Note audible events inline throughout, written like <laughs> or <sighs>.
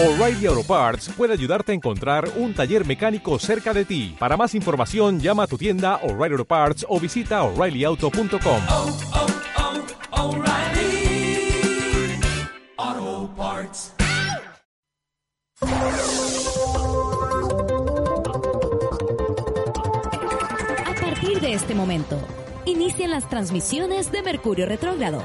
O'Reilly Auto Parts puede ayudarte a encontrar un taller mecánico cerca de ti. Para más información, llama a tu tienda O'Reilly Auto Parts o visita oreillyauto.com. oh, oh, Parts. A partir de este momento, inician las transmisiones de Mercurio Retrógrado.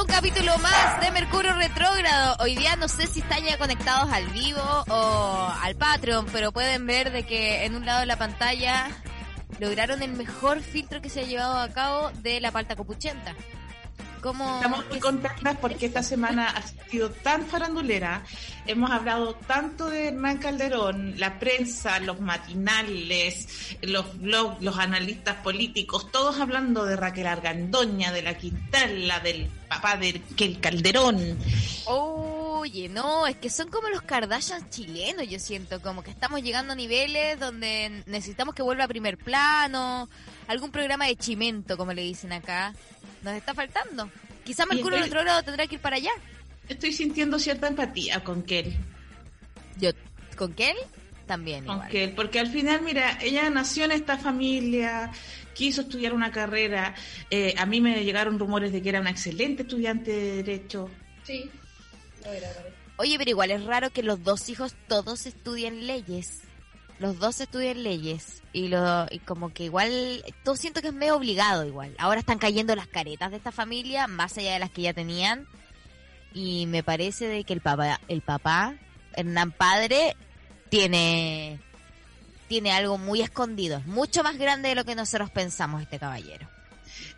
Un capítulo más de Mercurio Retrógrado. Hoy día no sé si están ya conectados al vivo o al Patreon, pero pueden ver de que en un lado de la pantalla lograron el mejor filtro que se ha llevado a cabo de la palta copuchenta. ¿Cómo Estamos muy contentas porque esta semana ha sido tan farandulera. Hemos hablado tanto de Hernán Calderón, la prensa, los matinales, los blogs, los analistas políticos, todos hablando de Raquel Argandoña, de la Quintala, del papá de el Calderón. Oye, no, es que son como los Kardashian chilenos, yo siento, como que estamos llegando a niveles donde necesitamos que vuelva a primer plano, algún programa de chimento, como le dicen acá. Nos está faltando. Quizá Mercurio estoy- Retrógrado tendrá que ir para allá. Estoy sintiendo cierta empatía con Kel. Yo, ¿con quién? También con igual. Kel, porque al final, mira, ella nació en esta familia, quiso estudiar una carrera. eh, a mí me llegaron rumores de que era una excelente estudiante de Derecho. Sí, Oye, pero igual es raro que los dos hijos todos estudien leyes. Los dos estudian leyes. Y, lo, y como que igual, todo siento que es medio obligado igual. Ahora están cayendo las caretas de esta familia, más allá de las que ya tenían. Y me parece de que el papá, el papá, Hernán Padre, tiene, tiene algo muy escondido. Es mucho más grande de lo que nosotros pensamos este caballero.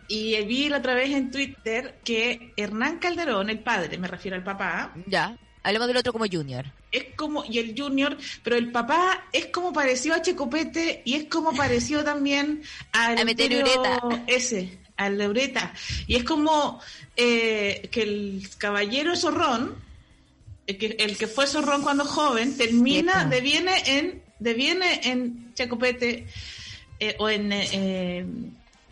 Y vi la otra vez en Twitter que Hernán Calderón, el padre, me refiero al papá, Ya, hablemos del otro como Junior. es como, y el junior, pero el papá es como parecido a Checopete y es como parecido <laughs> también al A Meteorureta. ese, al Leureta. Y es como eh, que el caballero zorrón, el que, el que fue zorrón cuando joven, termina, deviene en, deviene en Checopete eh, o en eh, eh,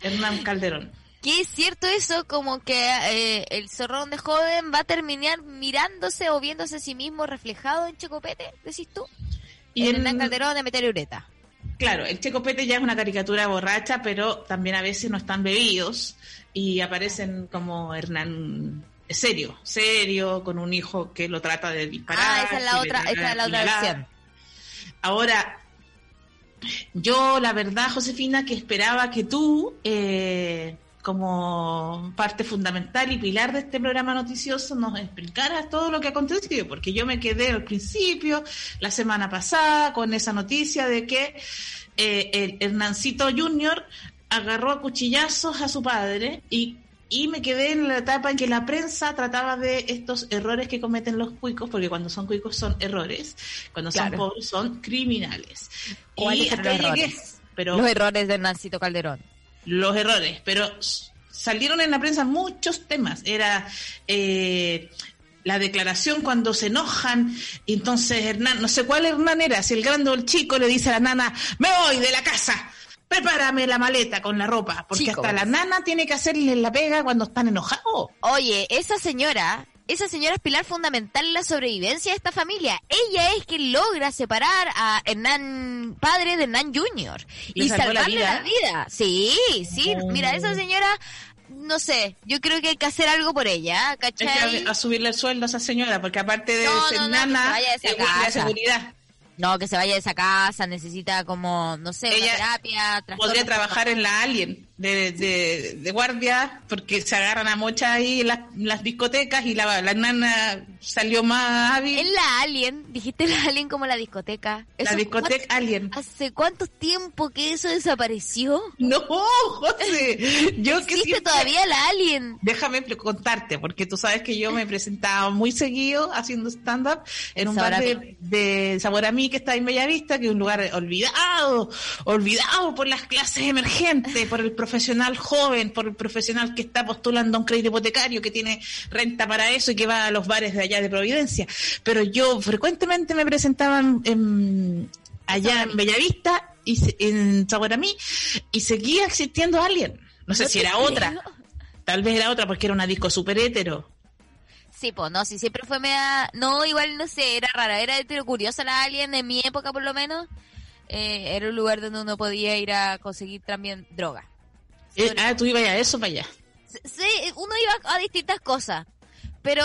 Hernán Calderón. Que es cierto eso, como que eh, el zorrón de joven va a terminar mirándose o viéndose a sí mismo reflejado en Checopete, decís tú. Y en Hernán Calderón de Meteorureta. Claro, el Checopete ya es una caricatura borracha, pero también a veces no están bebidos y aparecen como Hernán serio, serio, con un hijo que lo trata de disparar. Ah, esa es la otra, esa es la otra versión. Ahora, yo la verdad, Josefina, que esperaba que tú, eh, como parte fundamental y pilar de este programa noticioso, nos explicaras todo lo que ha acontecido, porque yo me quedé al principio, la semana pasada, con esa noticia de que eh, el Hernancito Junior agarró a cuchillazos a su padre y y me quedé en la etapa en que la prensa trataba de estos errores que cometen los cuicos, porque cuando son cuicos son errores, cuando son pobres son criminales. ¿Cuáles Y hasta llegué, errores? pero Los errores de Hernancito Calderón. Los errores, pero salieron en la prensa muchos temas. Era eh, la declaración cuando se enojan, entonces Hernán, no sé cuál Hernán era, si el grande o el chico le dice a la nana, me voy de la casa, prepárame la maleta con la ropa, porque Chico, hasta la nana tiene que hacerle la pega cuando están enojados. Oye, esa señora, esa señora es pilar fundamental en la sobrevivencia de esta familia. Ella es quien logra separar a Hernán padre de Hernán Junior y salvó la salvarle vida. la vida. Sí, sí. Oh. Mira, esa señora, no sé, yo creo que hay que hacer algo por ella, ¿cachai? que a, a subirle el sueldo a esa señora, porque aparte de No, ser no, no, que se nana, vaya de es seguridad. No, que se vaya de esa casa, necesita como, no sé, una Ella terapia. Podría trabajar en la Alien. De, de, de guardia porque se agarran a mocha ahí en las, las discotecas y la, la nana salió más hábil. Es la Alien, dijiste la Alien como la discoteca. La discoteca Alien. ¿cuánto- ¿Hace cuánto tiempo que eso desapareció? No, José. Yo que ¿Existe siempre- todavía la Alien? Déjame contarte, porque tú sabes que yo me presentaba muy seguido haciendo stand-up en un Sabor bar de, de Sabor a mí que está en Bellavista, que es un lugar olvidado, olvidado por las clases emergentes, por el profesional joven, por el profesional que está postulando a un crédito hipotecario, que tiene renta para eso y que va a los bares de allá de Providencia. Pero yo frecuentemente me presentaba en- en- allá en Bellavista y se- en Sabor a mí y seguía existiendo Alien. No sé No si era creo. otra. Tal vez era otra porque era una disco super hétero. Sí, pues no, sí, siempre fue media... No, igual no sé, era rara, era hetero curiosa la Alien, en mi época por lo menos. Eh, era un lugar donde uno podía ir a conseguir también droga. Eh, ah, tú ibas a eso para allá. Sí, uno iba a distintas cosas. Pero,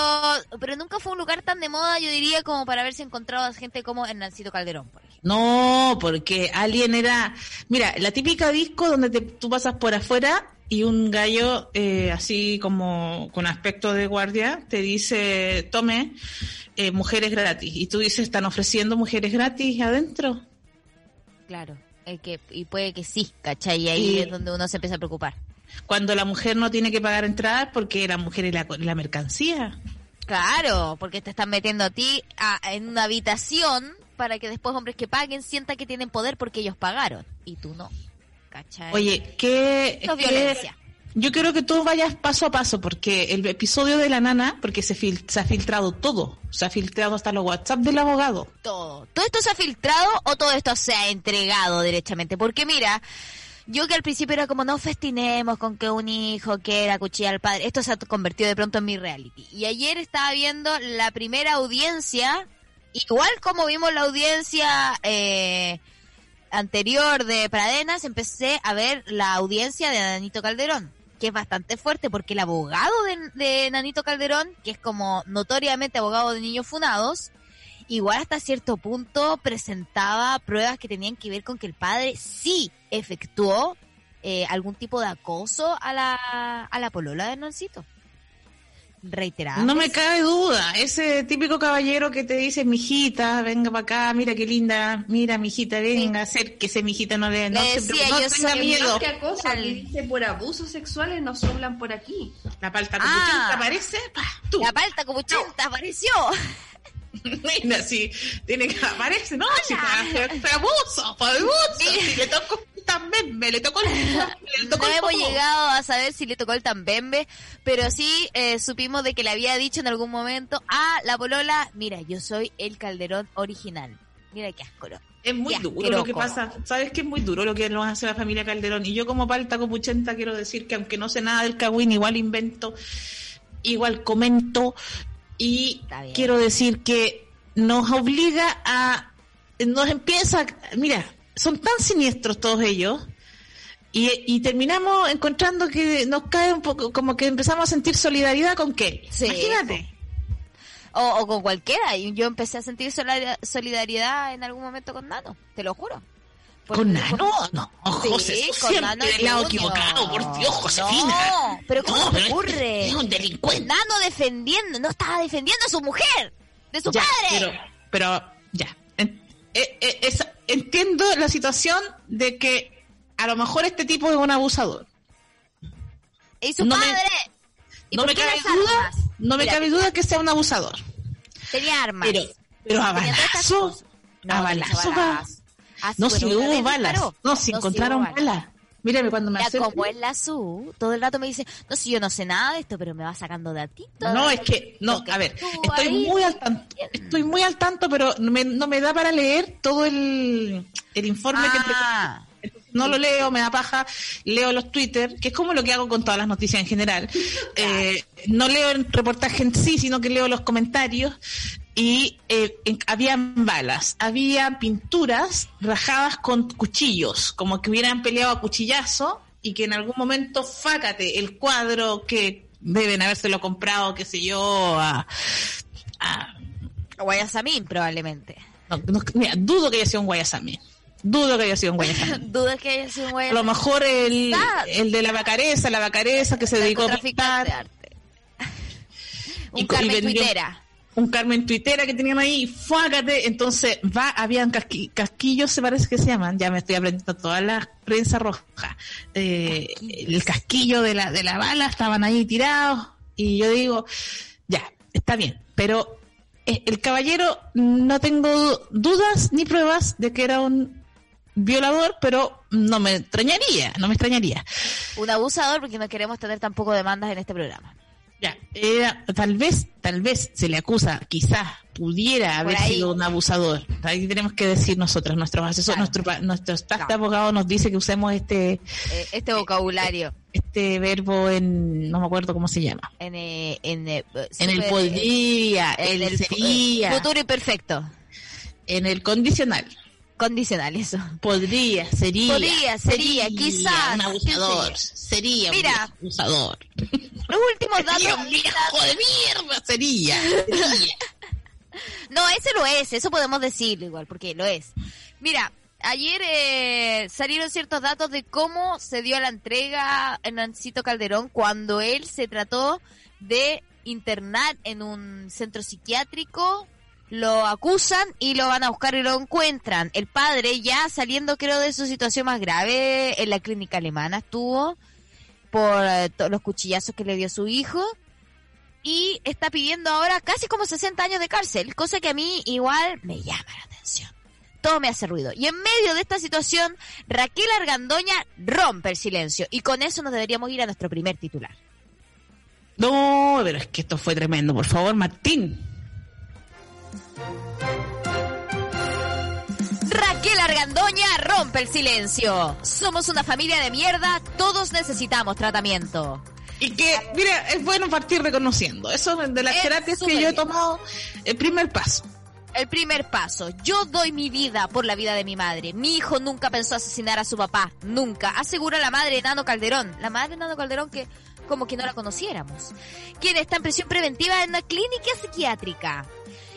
pero nunca fue un lugar tan de moda, yo diría, como para haberse encontrado a gente como Hernancito Calderón, por ejemplo. No, porque Alien era. Mira, la típica disco donde te- tú pasas por afuera y un gallo eh, así como con aspecto de guardia te dice: Tome, eh, mujeres gratis. Y tú dices: ¿Están ofreciendo mujeres gratis adentro? Claro. Eh, que, y puede que sí, ¿cachai? Y ahí es donde uno se empieza a preocupar. Cuando la mujer no tiene que pagar entradas porque la mujer es la, la mercancía. Claro, porque te están metiendo a ti a- en una habitación para que después hombres que paguen sientan que tienen poder porque ellos pagaron y tú no. ¿Cachai? Oye, ¿qué, Esto es qué- violencia. Yo quiero que tú vayas paso a paso, porque el episodio de la nana, porque se, fil- se ha filtrado todo, se ha filtrado hasta los WhatsApp del abogado. todo. ¿Todo esto se ha filtrado o todo esto se ha entregado derechamente? Porque mira, yo que al principio era como no festinemos con que un hijo quiera cuchillar al padre, esto se ha convertido de pronto en mi reality. Y ayer estaba viendo la primera audiencia, igual como vimos la audiencia eh, anterior de Pradenas, empecé a ver la audiencia de Nanito Calderón que es bastante fuerte porque el abogado de, de Nanito Calderón, que es como notoriamente abogado de niños funados, igual hasta cierto punto presentaba pruebas que tenían que ver con que el padre sí efectuó eh, algún tipo de acoso a la, a la polola de Hernancito. Reiterado. No me cabe duda, ese típico caballero que te dice, mijita, venga para acá, mira qué linda, mira, mijita, venga, acérquese, mijita, no le, no, Le se- no yo tenga soy miedo. Que que dice por abusos sexuales nos hablan por aquí. La palta Ah. capuchenta aparece, pa, tú. La palta 80 apareció. <laughs> Mira, si tiene que aparece, no, si fue, abuso, fue abuso, si le tocó también, me le tocó el, <laughs> le tocó No el hemos llegado a saber si le tocó el tambembe, pero sí eh, supimos de que le había dicho en algún momento a la polola, mira, yo soy el Calderón original. Mira qué asco. Es muy Ya, duro lo que pasa. ¿Sabes qué es muy duro lo que nos hace la familia Calderón? Y yo como palta copuchenta quiero decir que aunque no sé nada del cagüín, igual invento, igual comento y quiero decir que nos obliga a... Nos empieza... Mira, son tan siniestros todos ellos y, y terminamos encontrando que nos cae un poco, como que empezamos a sentir solidaridad con Kelly. Sí, Imagínate. O, o con cualquiera. Y yo empecé a sentir solidar- solidaridad en algún momento con Nano, te lo juro. Porque ¿Con Nano? No, Sí, José, con siempre lado equivocado, por Dios, Josefina. No, pero ¿cómo No, pero ocurre? Es un delincuente. Nano defendiendo, no estaba defendiendo a su mujer, de su Ya, padre. Pero, pero ya. En- eh, eh, entiendo la situación de que a lo mejor este tipo es un abusador. y su no me- padre. ¿Y No me cabe duda, no me Mira, cabe duda que sea un abusador. Tenía armas. Pero, pero a balazo, a balazo. Ah, No, si hubo balas. disparó. No, si No, encontraron balas. balas. Mírame cuando me Ya, acerco. como es la SU, todo el rato me dice, no, si yo no sé nada de esto, pero me va sacando datitos. No, es que, no, a ver, estoy ahí- muy al tanto, estoy muy al tanto, pero no me, no me da para leer todo el, el informe que Ah, no lo leo, me da paja, leo los Twitter, que es como lo que hago con todas las noticias en general. Eh, no leo el reportaje en sí, sino que leo los comentarios. Y eh, habían balas, había pinturas rajadas con cuchillos, como que hubieran peleado a cuchillazo y que en algún momento, fácate, el cuadro que deben habérselo comprado, qué sé yo, a... a- Guayasamín probablemente. no, no, mira, dudo que haya sido un guayasamín. Dudo que haya sido en Guayasamín. <laughs> Dudas que haya sido un A güey lo mejor el, el de la vacareza, la vacareza que se dedicó a narcotraficante de pintar, arte. Un y Carmen vendió- Tuitera. Un Carmen Tuitera que tenían ahí, fuágate, entonces va, habían casqui- casquillos, se parece que se llaman, ya me estoy aprendiendo toda la prensa roja, Eh, el casquillo de la, de la bala, estaban ahí tirados, y yo digo, ya, está bien, pero eh, el caballero no tengo dudas ni pruebas de que era un violador, pero no me extrañaría, no me extrañaría. Un abusador porque no queremos tener tampoco demandas en este programa. Ya, era, tal vez, tal vez se le acusa, quizás pudiera Por haber ahí. sido un abusador. Ahí tenemos que decir nosotros, nuestros asesores, Claro. nuestro, nuestro staff de abogados nos dice que usemos este, Eh, este vocabulario este verbo en, no me acuerdo cómo se llama. en, eh, en, eh, En el podría, en el el sería, futuro imperfecto. en el condicional. Condicional, eso. Podría, sería. Podría, sería, quizás, Un abusador. Sería Mira. un abusador. Los últimos Sería datos. un viejo de mierda. Sería. sería. <laughs> No, ese lo es, eso podemos decirlo igual, porque lo es. Mira, ayer eh, salieron ciertos datos de cómo se dio la entrega en Nancito Calderón cuando él se trató de internar en un centro psiquiátrico. Lo acusan y lo van a buscar y lo encuentran. El padre ya saliendo creo de su situación más grave en la clínica alemana estuvo por eh, los cuchillazos que le dio su hijo y está pidiendo ahora casi como 60 años de cárcel, cosa que a mí igual me llama la atención. Todo me hace ruido. Y en medio de esta situación, Raquel Argandoña rompe el silencio. Y con eso nos deberíamos ir a nuestro primer titular. No, pero es que esto fue tremendo. Por favor, Martín. Raquel Argandoña rompe el silencio. Somos una familia de mierda, todos necesitamos tratamiento. Y que, mira, es bueno partir reconociendo. Eso de las Es terapias que yo he tomado, el primer paso. El primer paso. Yo doy mi vida por la vida de mi madre. Mi hijo nunca pensó asesinar a su papá. Nunca. Asegura la madre de Nano Calderón. La madre de Nano Calderón que como que no la conociéramos. Quien está en prisión preventiva en una clínica psiquiátrica.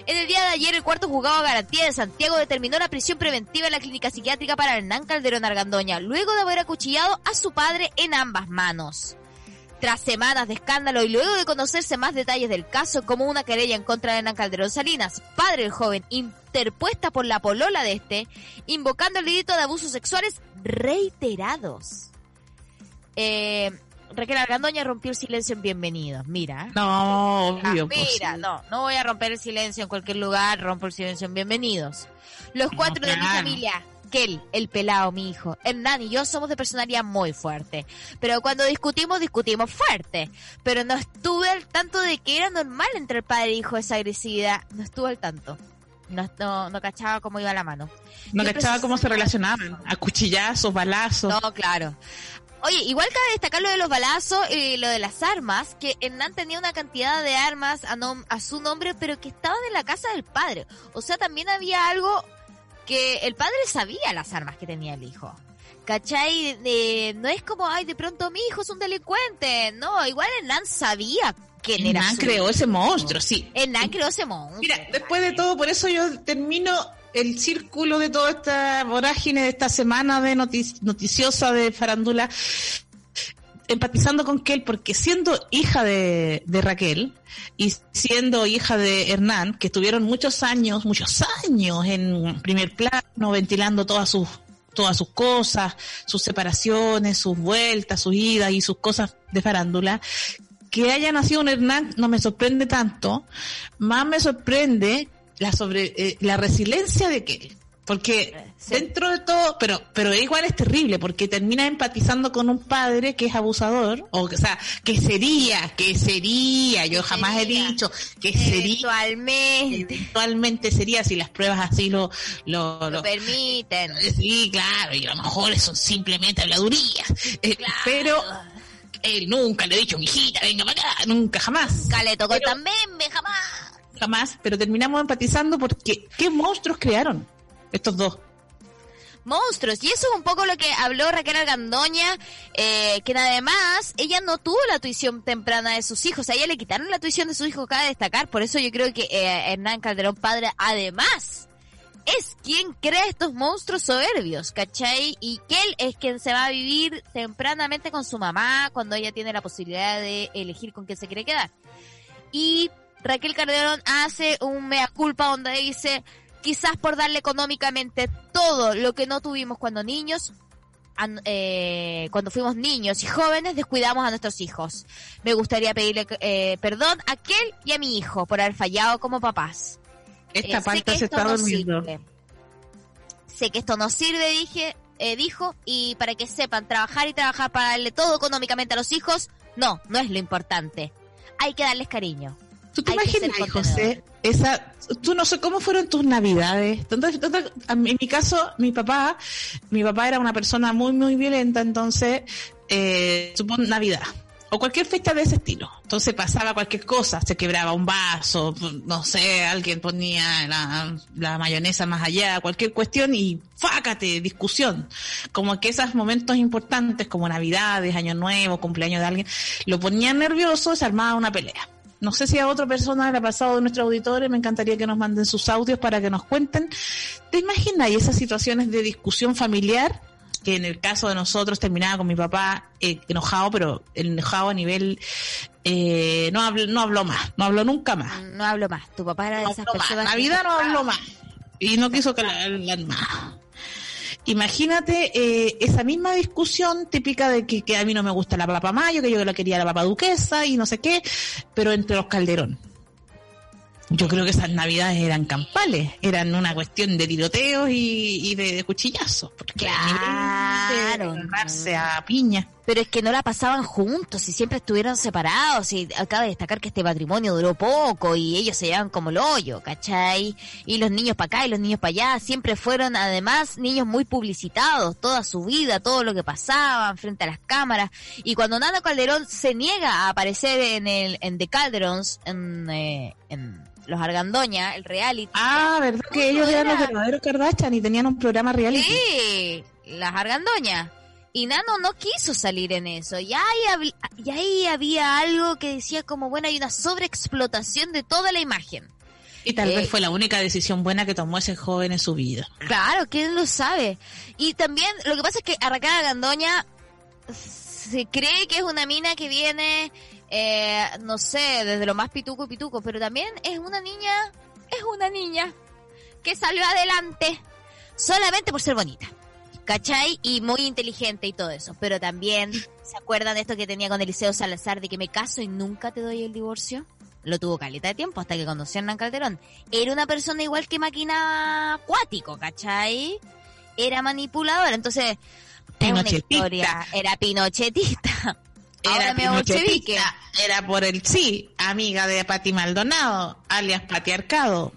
En el día de ayer, el cuarto juzgado a garantía de Santiago determinó la prisión preventiva en la clínica psiquiátrica para Hernán Calderón Argandoña, luego de haber acuchillado a su padre en ambas manos. Tras semanas de escándalo y luego de conocerse más detalles del caso, como una querella en contra de Hernán Calderón Salinas, padre del joven, interpuesta por la polola de este, invocando el delito de abusos sexuales reiterados. Eh, Raquel Argandoña rompió el silencio en bienvenidos. Mira. No, Ah, obvio. pues, mira, no, no voy a romper el silencio en cualquier lugar, rompo el silencio en bienvenidos. Los No, cuatro de mi familia, Kel, el pelado, mi hijo, Hernán y yo somos de personalidad muy fuerte. Pero cuando discutimos, discutimos fuerte. Pero no estuve al tanto de que era normal entre el padre e hijo esa agresividad. No estuve al tanto. No, no, no cachaba cómo iba la mano. No cachaba cómo se relacionaban. A cuchillazos, balazos. No, claro. Oye, igual cabe destacar lo de los balazos y lo de las armas, que Hernán tenía una cantidad de armas a, nom- a su nombre, pero que estaban en la casa del padre. O sea, también había algo que el padre sabía las armas que tenía el hijo. ¿Cachai? Eh, no es como, ay, de pronto mi hijo es un delincuente. No, igual Hernán sabía quién era Hernán creó ese monstruo, sí. Hernán creó ese monstruo. Mira, después de todo, por eso yo termino el círculo de toda esta vorágine de esta semana de notic- noticiosa de farándula, empatizando con Kel, porque siendo hija de, de Raquel y siendo hija de Hernán, que estuvieron muchos años, muchos años en primer plano, ventilando todas sus todas sus cosas, sus separaciones, sus vueltas, sus idas y sus cosas de farándula, que haya nacido un Hernán no me sorprende tanto, más me sorprende la sobre eh, la resiliencia de que porque Sí. dentro de todo, pero pero igual es terrible porque termina empatizando con un padre que es abusador, o, o sea, que sería, que sería, yo jamás he dicho que sería Eventualmente eventualmente sería si las pruebas así lo lo, lo lo- permiten. sí, claro, y a lo mejor son simplemente habladurías, Eh, pero él nunca le ha dicho, mijita, venga para acá, nunca, jamás. Cale tocó Pero- también, jamás. Jamás, pero terminamos empatizando porque qué monstruos crearon estos dos. monstruos. Y eso es un poco lo que habló Raquel Argandoña, eh, que además ella no tuvo la tuición temprana de sus hijos. A ella le quitaron la tuición de sus hijos, cabe destacar. Por eso yo creo que eh, Hernán Calderón Padre, además es quien crea estos monstruos soberbios, ¿cachai? Y que él es quien se va a vivir tempranamente con su mamá cuando ella tiene la posibilidad de elegir con quién se quiere quedar. Y Raquel Calderón hace un mea culpa donde dice, quizás por darle económicamente todo lo que no tuvimos cuando niños, eh, cuando fuimos niños y jóvenes, descuidamos a nuestros hijos. Me gustaría pedirle eh, perdón a aquel y a mi hijo por haber fallado como papás. Esta Eh, que se está no durmiendo. sirve. Sé que esto no sirve, dije, eh, dijo, y para que sepan, trabajar y trabajar para darle todo económicamente a los hijos, no, no es lo importante. Hay que darles cariño. ¿Tú te imaginas. José? Esa, tú no sé cómo fueron tus navidades. Entonces, en mi caso, mi papá, mi papá era una persona muy, muy violenta, entonces, eh, supongo Navidad. O cualquier fecha de ese estilo. Entonces pasaba cualquier cosa, se quebraba un vaso, no sé, alguien ponía la, la mayonesa más allá, cualquier cuestión y fácate, discusión. Como que esos momentos importantes como Navidades, Año Nuevo, cumpleaños de alguien, lo ponían nervioso, se armaba una pelea. No sé si a otra persona le ha pasado de nuestros auditores, me encantaría que nos manden sus audios para que nos cuenten. ¿Te imaginas esas situaciones de discusión familiar? Que en el caso de nosotros terminaba con mi papá eh, enojado, pero enojado a nivel, eh, no habló, no habló más, no habló nunca más. No hablo más. Tu papá era de No esas habló personas. Navidad no habló más. Y no quiso que la más. Imagínate eh, esa misma discusión típica de que, que a mí no me gusta la papa mayo, que yo la quería la papa duquesa y no sé qué, pero entre los calderón. Yo creo que esas navidades eran campales, eran una cuestión de tiroteos y, y de, de cuchillazos. Porque Claro. a piña. Pero es que no la pasaban juntos y siempre estuvieron separados. Y acaba de destacar que este matrimonio duró poco y ellos se llevaban como el hoyo, ¿cachai? Y los niños para acá y los niños para allá siempre fueron además niños muy publicitados, toda su vida, todo lo que pasaban frente a las cámaras. Y cuando Nano Calderón se niega a aparecer en el en The Calderons, en, eh, en Los Argandoña, el reality. Ah, ¿verdad que ellos eran los verdaderos Kardashian y tenían un programa reality? Sí, las argandoñas. Y Nano no quiso salir en eso. Y ahí, y ahí había algo que decía como, bueno, hay una sobreexplotación de toda la imagen. Y tal Eh, vez fue la única decisión buena que tomó ese joven en su vida. Claro, ¿quién lo sabe? Y también, lo que pasa es que Arracada Argandoña se cree que es una mina que viene, eh, no sé, desde lo más pituco y pituco, pero también es una niña, es una niña que salió adelante solamente por ser bonita. ¿Cachai? Y muy inteligente y todo eso. Pero también, ¿se acuerdan de esto que tenía con Eliseo Salazar de que me caso y nunca te doy el divorcio? Lo tuvo caleta de tiempo hasta que conoció a Hernán Calderón. Era una persona igual que máquina acuático, ¿cachai? Era manipuladora. Entonces, es una Pinochetista. historia. Era pinochetista. Ahora Era me era por el sí, amiga de Pati Maldonado, alias Patriarcado.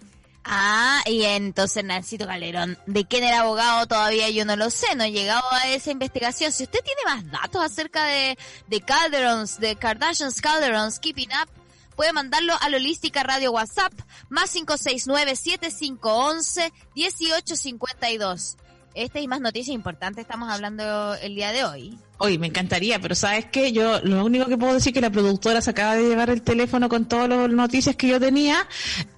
Ah, y entonces Nancito Calderón, ¿de quién era abogado? Todavía yo no lo sé, no he llegado a esa investigación. Si usted tiene más datos acerca de, de Calderons, de Kardashians Calderons, Keeping Up, puede mandarlo a Holística Radio WhatsApp, más 569-7511-1852. Esta y más noticias importantes estamos hablando el día de hoy. Oye, me encantaría, pero ¿sabes qué? Yo lo único que puedo decir es que la productora se acaba de llevar el teléfono con todas las noticias que yo tenía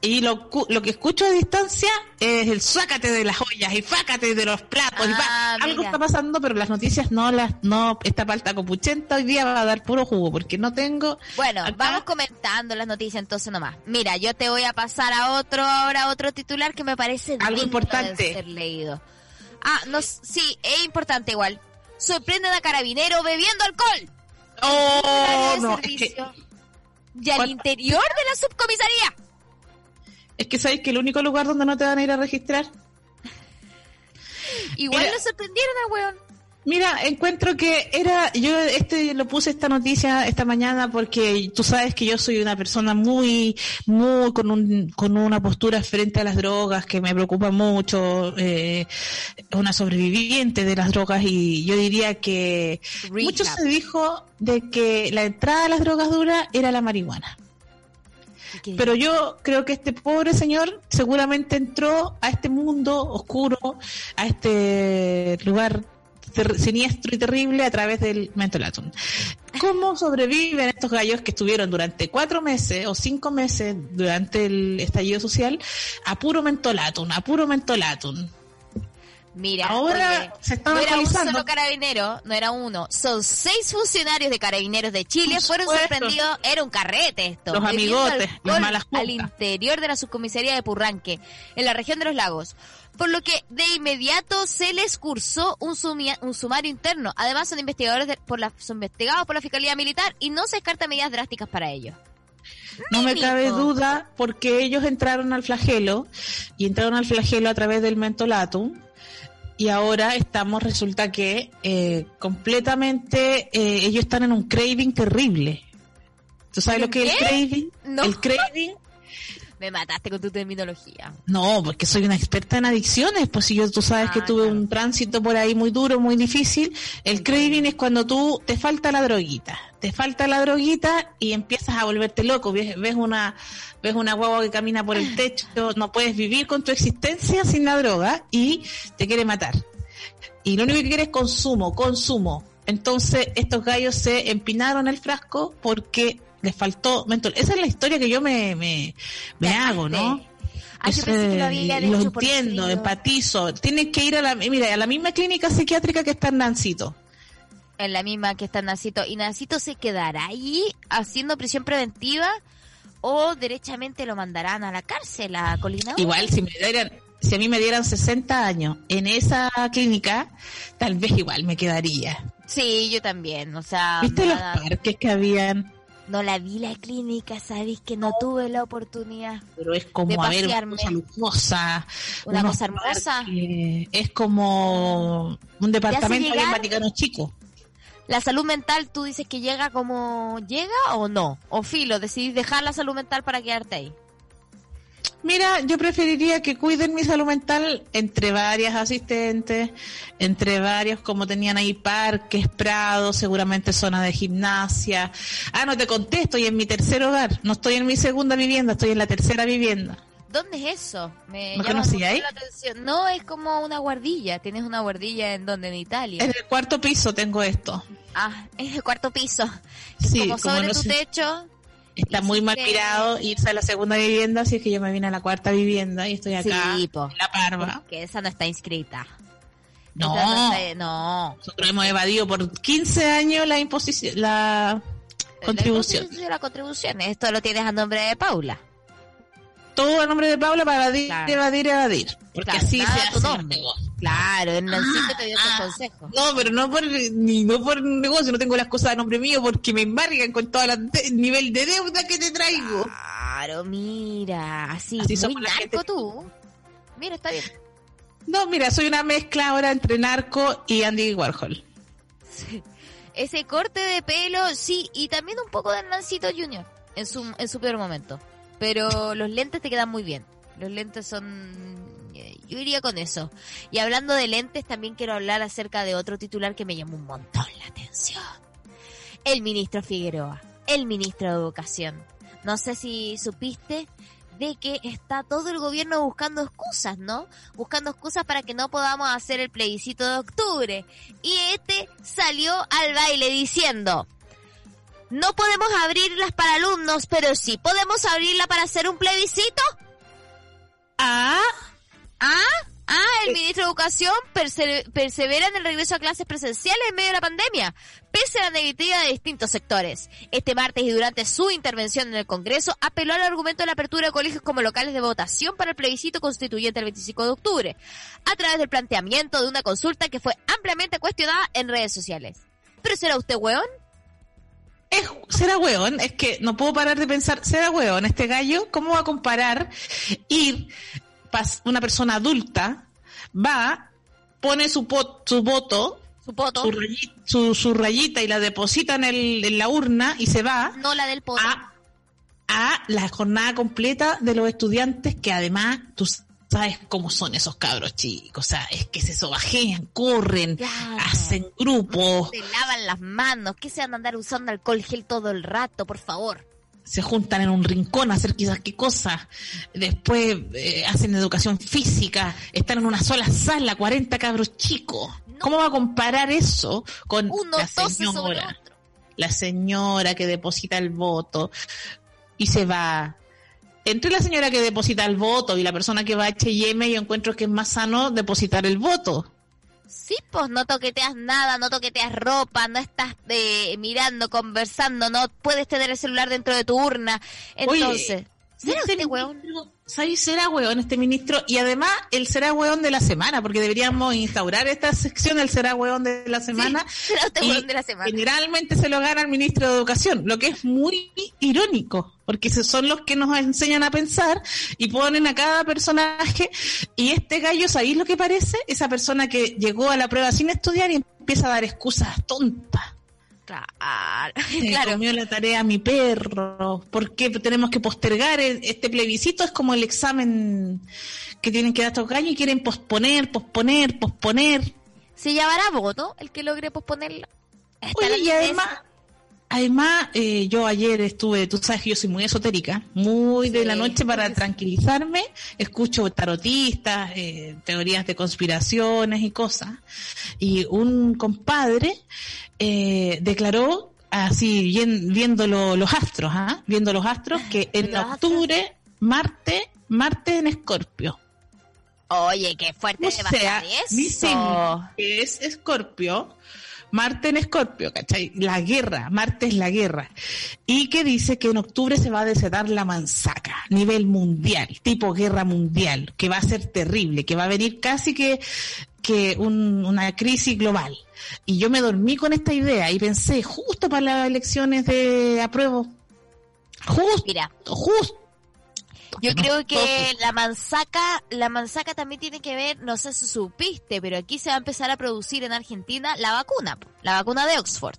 y lo, lo que escucho a distancia es el sácate de las ollas y fácate de los platos. y Ah, Algo mira. está pasando, pero las noticias no las, no, esta palta copuchenta hoy día va a dar puro jugo porque no tengo... Bueno, Acá- vamos comentando las noticias entonces nomás. Mira, yo te voy a pasar a otro ahora, otro titular que me parece Algo importante. de ser leído. Ah, no, sí, es importante igual. Sorprenden a carabinero bebiendo alcohol. ¡Oh, no! Es que, servicio. Y al ¿Cuál- interior de la subcomisaría. es que sabes que el único lugar donde no te van a ir a registrar Igual Mira. lo sorprendieron al weón. Mira, encuentro que era, yo este lo puse esta noticia esta mañana porque tú sabes que yo soy una persona muy, muy con un, con una postura frente a las drogas que me preocupa mucho, eh, una sobreviviente de las drogas y yo diría que mucho se dijo de que la entrada a las drogas duras era la marihuana. Pero yo creo que este pobre señor seguramente entró a este mundo oscuro, a este lugar siniestro y terrible a través del mentolatum. ¿Cómo sobreviven estos gallos que estuvieron durante cuatro meses o cinco meses durante el estallido social a puro mentolatum, a puro mentolatum? Mira, Ahora oye, se están no era un solo carabinero, no era uno, son seis funcionarios de carabineros de Chile fueron sorprendidos, era un carrete esto. Los amigotes, las malas juntas. al interior de la subcomisaría de Purranque, en la región de los lagos. Por lo que de inmediato se les cursó un, sumia- un sumario interno. Además son investigadores de- por la, son investigados por la Fiscalía Militar y no se descartan medidas drásticas para ellos. No me cabe duda porque ellos entraron al flagelo y entraron al flagelo a través del mentolatum y ahora estamos, resulta que eh, completamente eh, ellos están en un craving terrible. ¿Tú sabes lo que es el craving? No. El craving. Me mataste con tu terminología. No, porque soy una experta en adicciones, pues si yo tú sabes que Ah, tuve claro. un tránsito por ahí muy duro, muy difícil, el craving es cuando tú te falta la droguita, te falta la droguita y empiezas a volverte loco, ves, ves una ves una guagua que camina por el <sighs> techo, no puedes vivir con tu existencia sin la droga y te quiere matar. Y lo único que quiere es consumo, consumo. Entonces estos gallos se empinaron el frasco porque les faltó mentol. Esa es la historia que yo me, me, me hago, ¿no? Ah, yo pensé que lo lo hecho entiendo, empatizo. Tienes que ir a la, mira, a la misma clínica psiquiátrica que está en Nancito. en la misma que está Nacito. ¿Y Nacito se quedará ahí haciendo prisión preventiva o derechamente lo mandarán a la cárcel, a Colina? Igual, si me dieran, si a mí me dieran 60 años en esa clínica, tal vez igual me quedaría. Sí, yo también. O sea, ¿Viste los parques que habían? No la vi la clínica, sabéis que no tuve la oportunidad. Pero es De como, a ver, una cosa lujosa. Una cosa hermosa. parques. Es como un departamento ahí en llegar? Vaticano Chico. ¿La salud mental tú dices que llega como llega o no? O filo, decidís dejar la salud mental para quedarte ahí. Mira, yo preferiría que cuiden mi salud mental entre varias asistentes, entre varios, como tenían ahí parques, prados, seguramente zona de gimnasia. Ah, no te conté, estoy en mi tercer hogar, no estoy en mi segunda vivienda, estoy en la tercera vivienda. ¿Dónde es eso? Me ¿No llama conocí mucho ahí? la atención. No, es como una guardilla. Tienes una guardilla en donde, en Italia. En el cuarto piso tengo esto. Ah, es el cuarto piso. Es Sí, como como sobre no tu sé. techo. Está muy mal mirado irse a la segunda vivienda, así es que yo me vine a la cuarta vivienda y estoy acá, Sí, po. en la parva. Que esa no está inscrita. No, está- no. nosotros hemos evadido por 15 años la imposición, la contribución. La, la contribución. Esto lo tienes a nombre de Paula. todo a nombre de Paula para evadir, Claro. evadir, evadir. Porque Claro, así se hace nombre. Claro, en Nancito te dio ah. ese consejo. No, pero no por ni no por negocio, no tengo las cosas a nombre mío porque me embargan con todo el nivel de deuda que te traigo. Claro, mira, así, Así muy narco gente. tú. Mira, está bien. No, mira, soy una mezcla ahora entre narco y Andy Warhol. Ese corte de pelo, sí, y también un poco de Nancito Junior en su, en su peor momento. Pero los lentes te quedan muy bien. Los lentes son... Yo iría con eso. Y hablando de lentes, también quiero hablar acerca de otro titular que me llamó un montón la atención. El ministro Figueroa, el ministro de Educación. No sé si supiste de que está todo el gobierno buscando excusas, ¿no? Buscando excusas para que no podamos hacer el plebiscito de octubre. Y este salió al baile diciendo, no podemos abrirlas para alumnos, pero sí podemos abrirla para hacer un plebiscito. Ah, Ah, ah, el ministro de Educación perse- persevera en el regreso a clases presenciales en medio de la pandemia, pese a la negativa de distintos sectores. Este martes y durante su intervención en el Congreso, apeló al argumento de la apertura de colegios como locales de votación para el plebiscito constituyente el 25 de octubre, a través del planteamiento de una consulta que fue ampliamente cuestionada en redes sociales. ¿Pero será usted weón? es, será weón, es que no puedo parar de pensar, será weón este gallo, ¿cómo va a comparar ir una persona adulta, va, pone su, pot- su voto, Su poto, su, rayi- su, su rayita y la deposita en, el, en la urna y se va no la del poto. a, a la jornada completa de los estudiantes que además tú sabes cómo son esos cabros chicos, o sea, es que se sobajean, corren, Claro. hacen grupos. Se lavan las manos, que se van a andar usando alcohol gel todo el rato, por favor. Se juntan en un rincón a hacer quizás qué cosa, después eh, hacen educación física, están en una sola sala, 40 cabros chicos. ¿Cómo va a comparar eso con Uno la señora? La señora que deposita el voto y se va. Entre la señora que deposita el voto y la persona que va a H&M, yo encuentro que es más sano depositar el voto. Sí, pues no toqueteas nada, no toqueteas ropa, no estás eh, mirando, conversando, no puedes tener el celular dentro de tu urna. Entonces, ¿será Este usted weón? ¿Sabes? Será weón este ministro. Y además, el será weón de la semana, porque deberíamos instaurar esta sección del será weón de la semana. <laughs> ¿Será usted Y weón de la semana? Generalmente se lo gana el ministro de Educación, lo que es muy irónico, porque son los que nos enseñan a pensar y ponen a cada personaje. Y este gallo, ¿sabéis lo que parece? Esa persona que llegó a la prueba sin estudiar y empieza a dar excusas tontas. Claro, <laughs> claro. comió la tarea mi perro. ¿Por qué tenemos que postergar este plebiscito? Es como el examen que tienen que dar estos gallos y quieren posponer, posponer, posponer. Se llamará voto el que logre posponerlo. Oye, y además. Además eh, yo ayer estuve, tú sabes que yo soy muy esotérica, muy de Sí. la noche para tranquilizarme, escucho tarotistas, eh, teorías de conspiraciones y cosas. Y un compadre eh, declaró, así bien- viendo lo- los astros, ¿ah? viendo los astros, que <laughs> en octubre, Marte, Marte en Escorpio. Oye, qué fuerte O sea, estar mi signo, que es Escorpio, Marte en Escorpio, ¿cachai? La guerra, Marte es la guerra. Y que dice que en octubre se va a desatar la manzaca, nivel mundial, tipo guerra mundial, que va a ser terrible, que va a venir casi que, que un- una crisis global. Y yo me dormí con esta idea y pensé, justo para las elecciones de apruebo, justo, Mira, justo. Yo No, creo que todos. la manzaca, la manzaca también tiene que ver, no sé si supiste, pero aquí se va a empezar a producir en Argentina la vacuna, la vacuna de Oxford.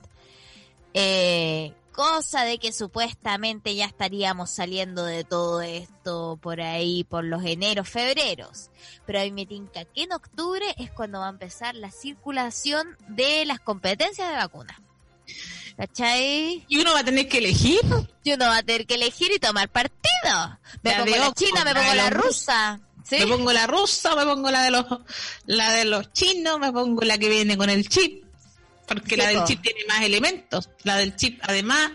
Eh, cosa de que supuestamente ya estaríamos saliendo de todo esto por ahí, por los eneros, febreros. Pero a mí me tinca que en octubre es cuando va a empezar la circulación de las competencias de vacuna. ¿Cachai? Y uno va a tener que elegir. Y uno va a tener que elegir y tomar partido. Me La pongo la china, me pongo la rusa. ¿Sí? Me pongo la rusa, me pongo la de los la de los chinos, me pongo la que viene con el chip. Porque la del chip tiene más elementos. La del chip, además,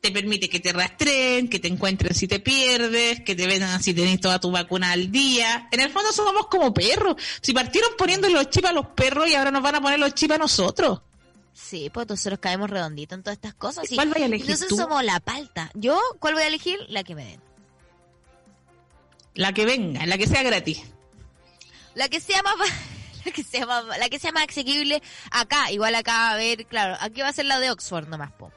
te permite que te rastreen, que te encuentren si te pierdes, que te vendan si tenés toda tu vacuna al día. En el fondo somos como perros. Si partieron poniendo los chips a los perros y ahora nos van a poner los chips a nosotros. Sí, pues nosotros caemos redonditos en todas estas cosas. ¿Cuál vaya a elegir Entonces tú? somos la palta. ¿Yo cuál voy a elegir? La que me den. La que venga, la que sea gratis. La que sea más... <laughs> La que, sea más, la que sea más asequible acá, igual acá, a ver, claro, aquí va a ser la de Oxford nomás, po.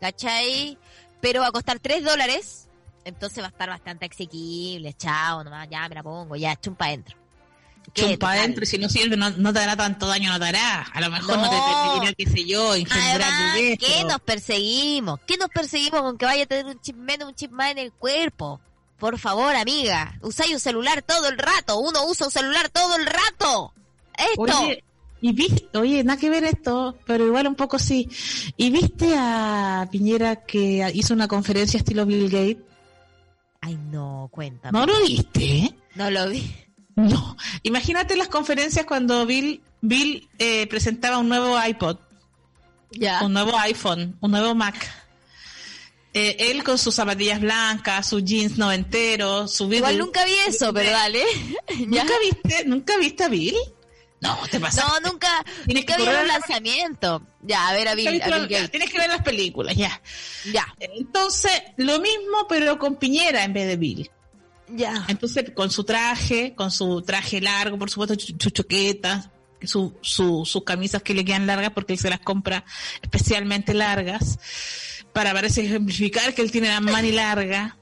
¿Cachai? Pero va a costar 3 dólares, entonces va a estar bastante asequible, chao, nomás, ya me la pongo, ya, chumpa adentro. ¿Qué, Chumpa adentro y si no sirve no, no te hará tanto daño, no te hará. A lo mejor no, No. te permitirá, qué sé yo, engendrar Además, ¿qué nos perseguimos? ¿Qué nos perseguimos con que vaya a tener un chip menos, un chip más en el cuerpo? Por favor, amiga, usáis un celular todo el rato. Uno usa un celular todo el rato. Esto. Oye, y viste, oye, nada que ver esto, pero igual un poco sí. ¿Y viste a Piñera que hizo una conferencia estilo Bill Gates? Ay, no, cuéntame. ¿No lo viste? No lo vi. No. Imagínate las conferencias cuando Bill, Bill eh, presentaba un nuevo iPod, un nuevo iPhone, un nuevo Mac. Eh, él con sus zapatillas blancas, sus jeans noventeros, su Igual Bill- nunca vi eso, pero dale. <laughs> ¿Nunca viste, nunca viste a Bill? No, te pasa. No, nunca, Tienes nunca que vi un lanzamiento. Ya, a ver, a Bill, a Bill. Tienes que ver las películas, ya. Ya, Entonces, lo mismo, pero con Piñera en vez de Bill. Ya. Entonces, con su traje, con su traje largo, por supuesto, sus su choquetas, su, su, sus camisas que le quedan largas porque él se las compra especialmente largas, para parece ejemplificar que él tiene la mani larga.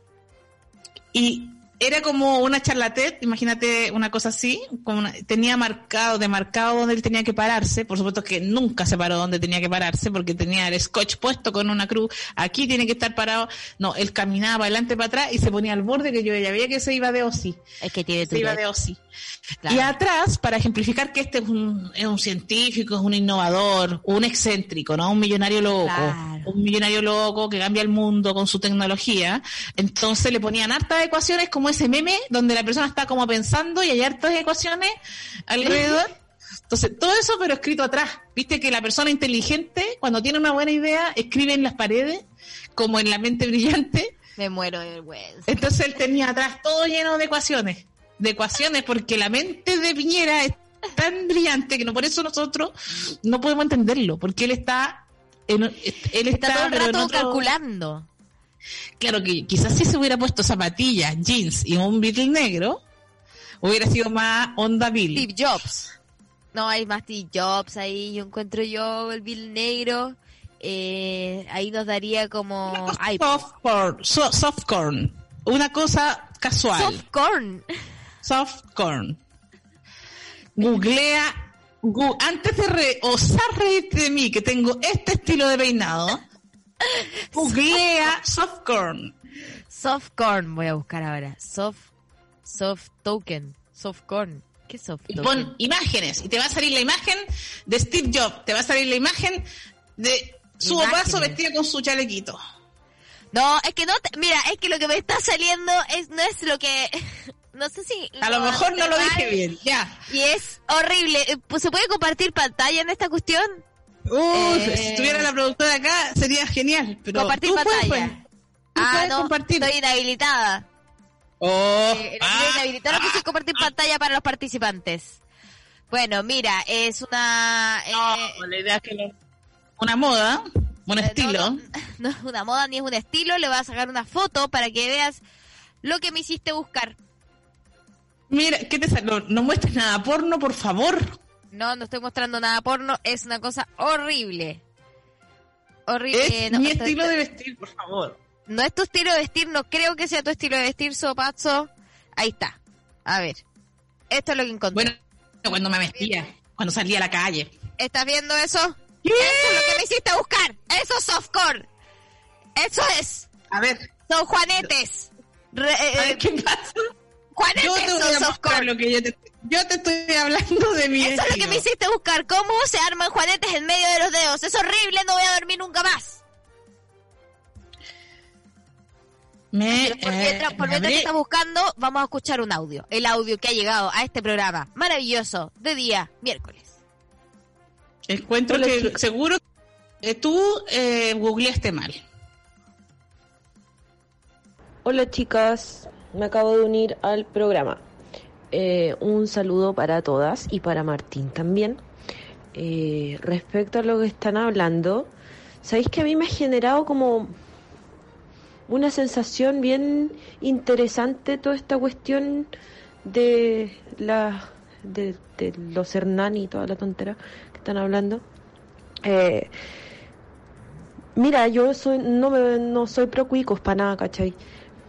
Y era como una charlatette, imagínate una cosa así, como una- tenía marcado, demarcado donde él tenía que pararse, por supuesto que nunca se paró donde tenía que pararse porque tenía el scotch puesto con una cruz, aquí tiene que estar parado, no, él caminaba adelante para atrás y se ponía al borde que yo ya veía que se iba de OSI, Es que tiene se iba de OSI. Claro. Y atrás, para ejemplificar que este es un, es un científico, es un innovador, un excéntrico, ¿no? Un millonario loco. Claro. un millonario loco que cambia el mundo con su tecnología. Entonces le ponían hartas ecuaciones como ese meme donde la persona está como pensando y hay hartas ecuaciones alrededor. <laughs> Entonces, todo eso pero escrito atrás. Viste que la persona inteligente, cuando tiene una buena idea, escribe en las paredes, como en la mente brillante. Me muero de vergüenza. Entonces él tenía atrás todo lleno de ecuaciones. De ecuaciones, porque la mente de Piñera es tan brillante que no por eso nosotros no podemos entenderlo, porque él está en, él está, Está todo el rato otro- calculando. Claro que quizás si se hubiera puesto zapatillas, jeans y un Beatle negro, hubiera sido más onda Bill. Steve Jobs. No, hay más Steve Jobs ahí. Yo encuentro yo el Bill Negro. Eh, ahí nos daría como... Ay, Softcorn, so- softcorn, una cosa casual. Softcorn. Softcorn. Googlea, gu- antes de re- osar reírte de mí, que tengo este estilo de peinado, <laughs> googlea softcorn. Softcorn voy a buscar ahora. Soft, soft token. Softcorn. ¿Qué es soft Y token? pon imágenes, y te va a salir la imagen de Steve Jobs, te va a salir la imagen de su paso vestido con su chalequito. No, es que no, te- mira, es que lo que me está saliendo es no es lo que <laughs> no sé si A lo mejor no lo dije bien, ya. Y es horrible. Eh, pues, ¿Se puede compartir pantalla en esta cuestión? Uh, Eh. si estuviera la productora acá sería genial, pero compartir tú pantalla. Tú ah, puedes no, compartir. estoy inhabilitada. Oh, Eh, ah, inhabilitada no puse compartir pantalla para los participantes. Bueno, mira, es una eh, no, la idea es que lo- una moda, un estilo. No, no, <laughs> no es una moda ni es un estilo. Le voy a sacar una foto para que veas lo que me hiciste buscar. Mira, ¿qué te salió? No muestres nada porno, por favor. No, no estoy mostrando nada porno. Es una cosa horrible. Horrible. Es Eh, no, mi estilo de vestir, por favor. no es tu estilo de vestir. No creo que sea tu estilo de vestir, Sopazo. Ahí está. A ver. Esto es lo que encontré. Bueno, cuando me vestía, cuando salía a la calle. ¿Estás viendo eso? Eso es lo que me hiciste buscar. Eso es softcore. Eso es. A ver, Son juanetes. Re- eh, a ver qué pasa. Yo juanetes te voy a softcore. lo que yo te, yo te estoy hablando de mi Eso es lo que me hiciste buscar. ¿Cómo se arman juanetes en medio de los dedos? Es horrible, no voy a dormir nunca más. Me, Pero por eh, mientras, por me mientras que estás buscando, vamos a escuchar un audio. El audio que ha llegado a este programa maravilloso de día miércoles. encuentro Hola, que seguro eh, tú eh, googleaste mal. Hola chicas, me acabo de unir al programa. Eh, un saludo para todas y para Martín también. Eh, respecto a lo que están hablando, sabéis que a mí me ha generado como una sensación bien interesante toda esta cuestión de la de, los Hernani y toda la tontera que están hablando. Eh, Mira, yo soy, no, me, no soy pro cuicos para nada, ¿cachai?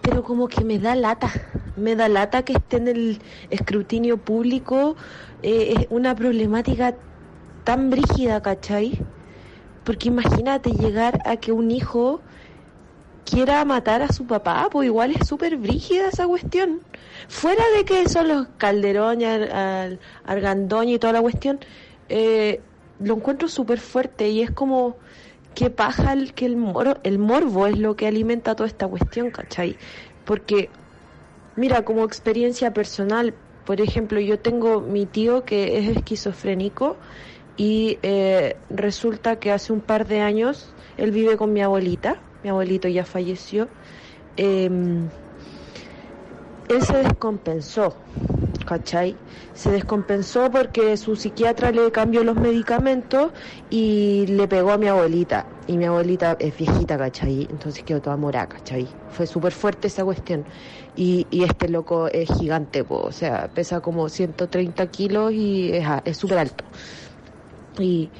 Pero como que me da lata, me da lata que esté en el escrutinio público eh, es una problemática tan brígida, ¿cachai? Porque imagínate llegar a que un hijo quiera matar a su papá, pues igual es súper brígida esa cuestión. Fuera de que son los Calderón, y Ar- Ar- Argandoña y toda la cuestión, eh, lo encuentro súper fuerte y es como que paja el, que el, moro, el morbo es lo que alimenta toda esta cuestión, ¿cachai? Porque, mira, como experiencia personal, por ejemplo, yo tengo mi tío que es esquizofrénico y eh, resulta que hace un par de años él vive con mi abuelita, mi abuelito ya falleció, em, él se descompensó, ¿cachai? Se descompensó porque su psiquiatra le cambió los medicamentos y le pegó a mi abuelita. Y mi abuelita es viejita, ¿cachai? Entonces quedó toda morada, ¿cachai? Fue súper fuerte esa cuestión. Y, este loco es gigante, o sea, pesa como 130 kilos y es súper alto. Y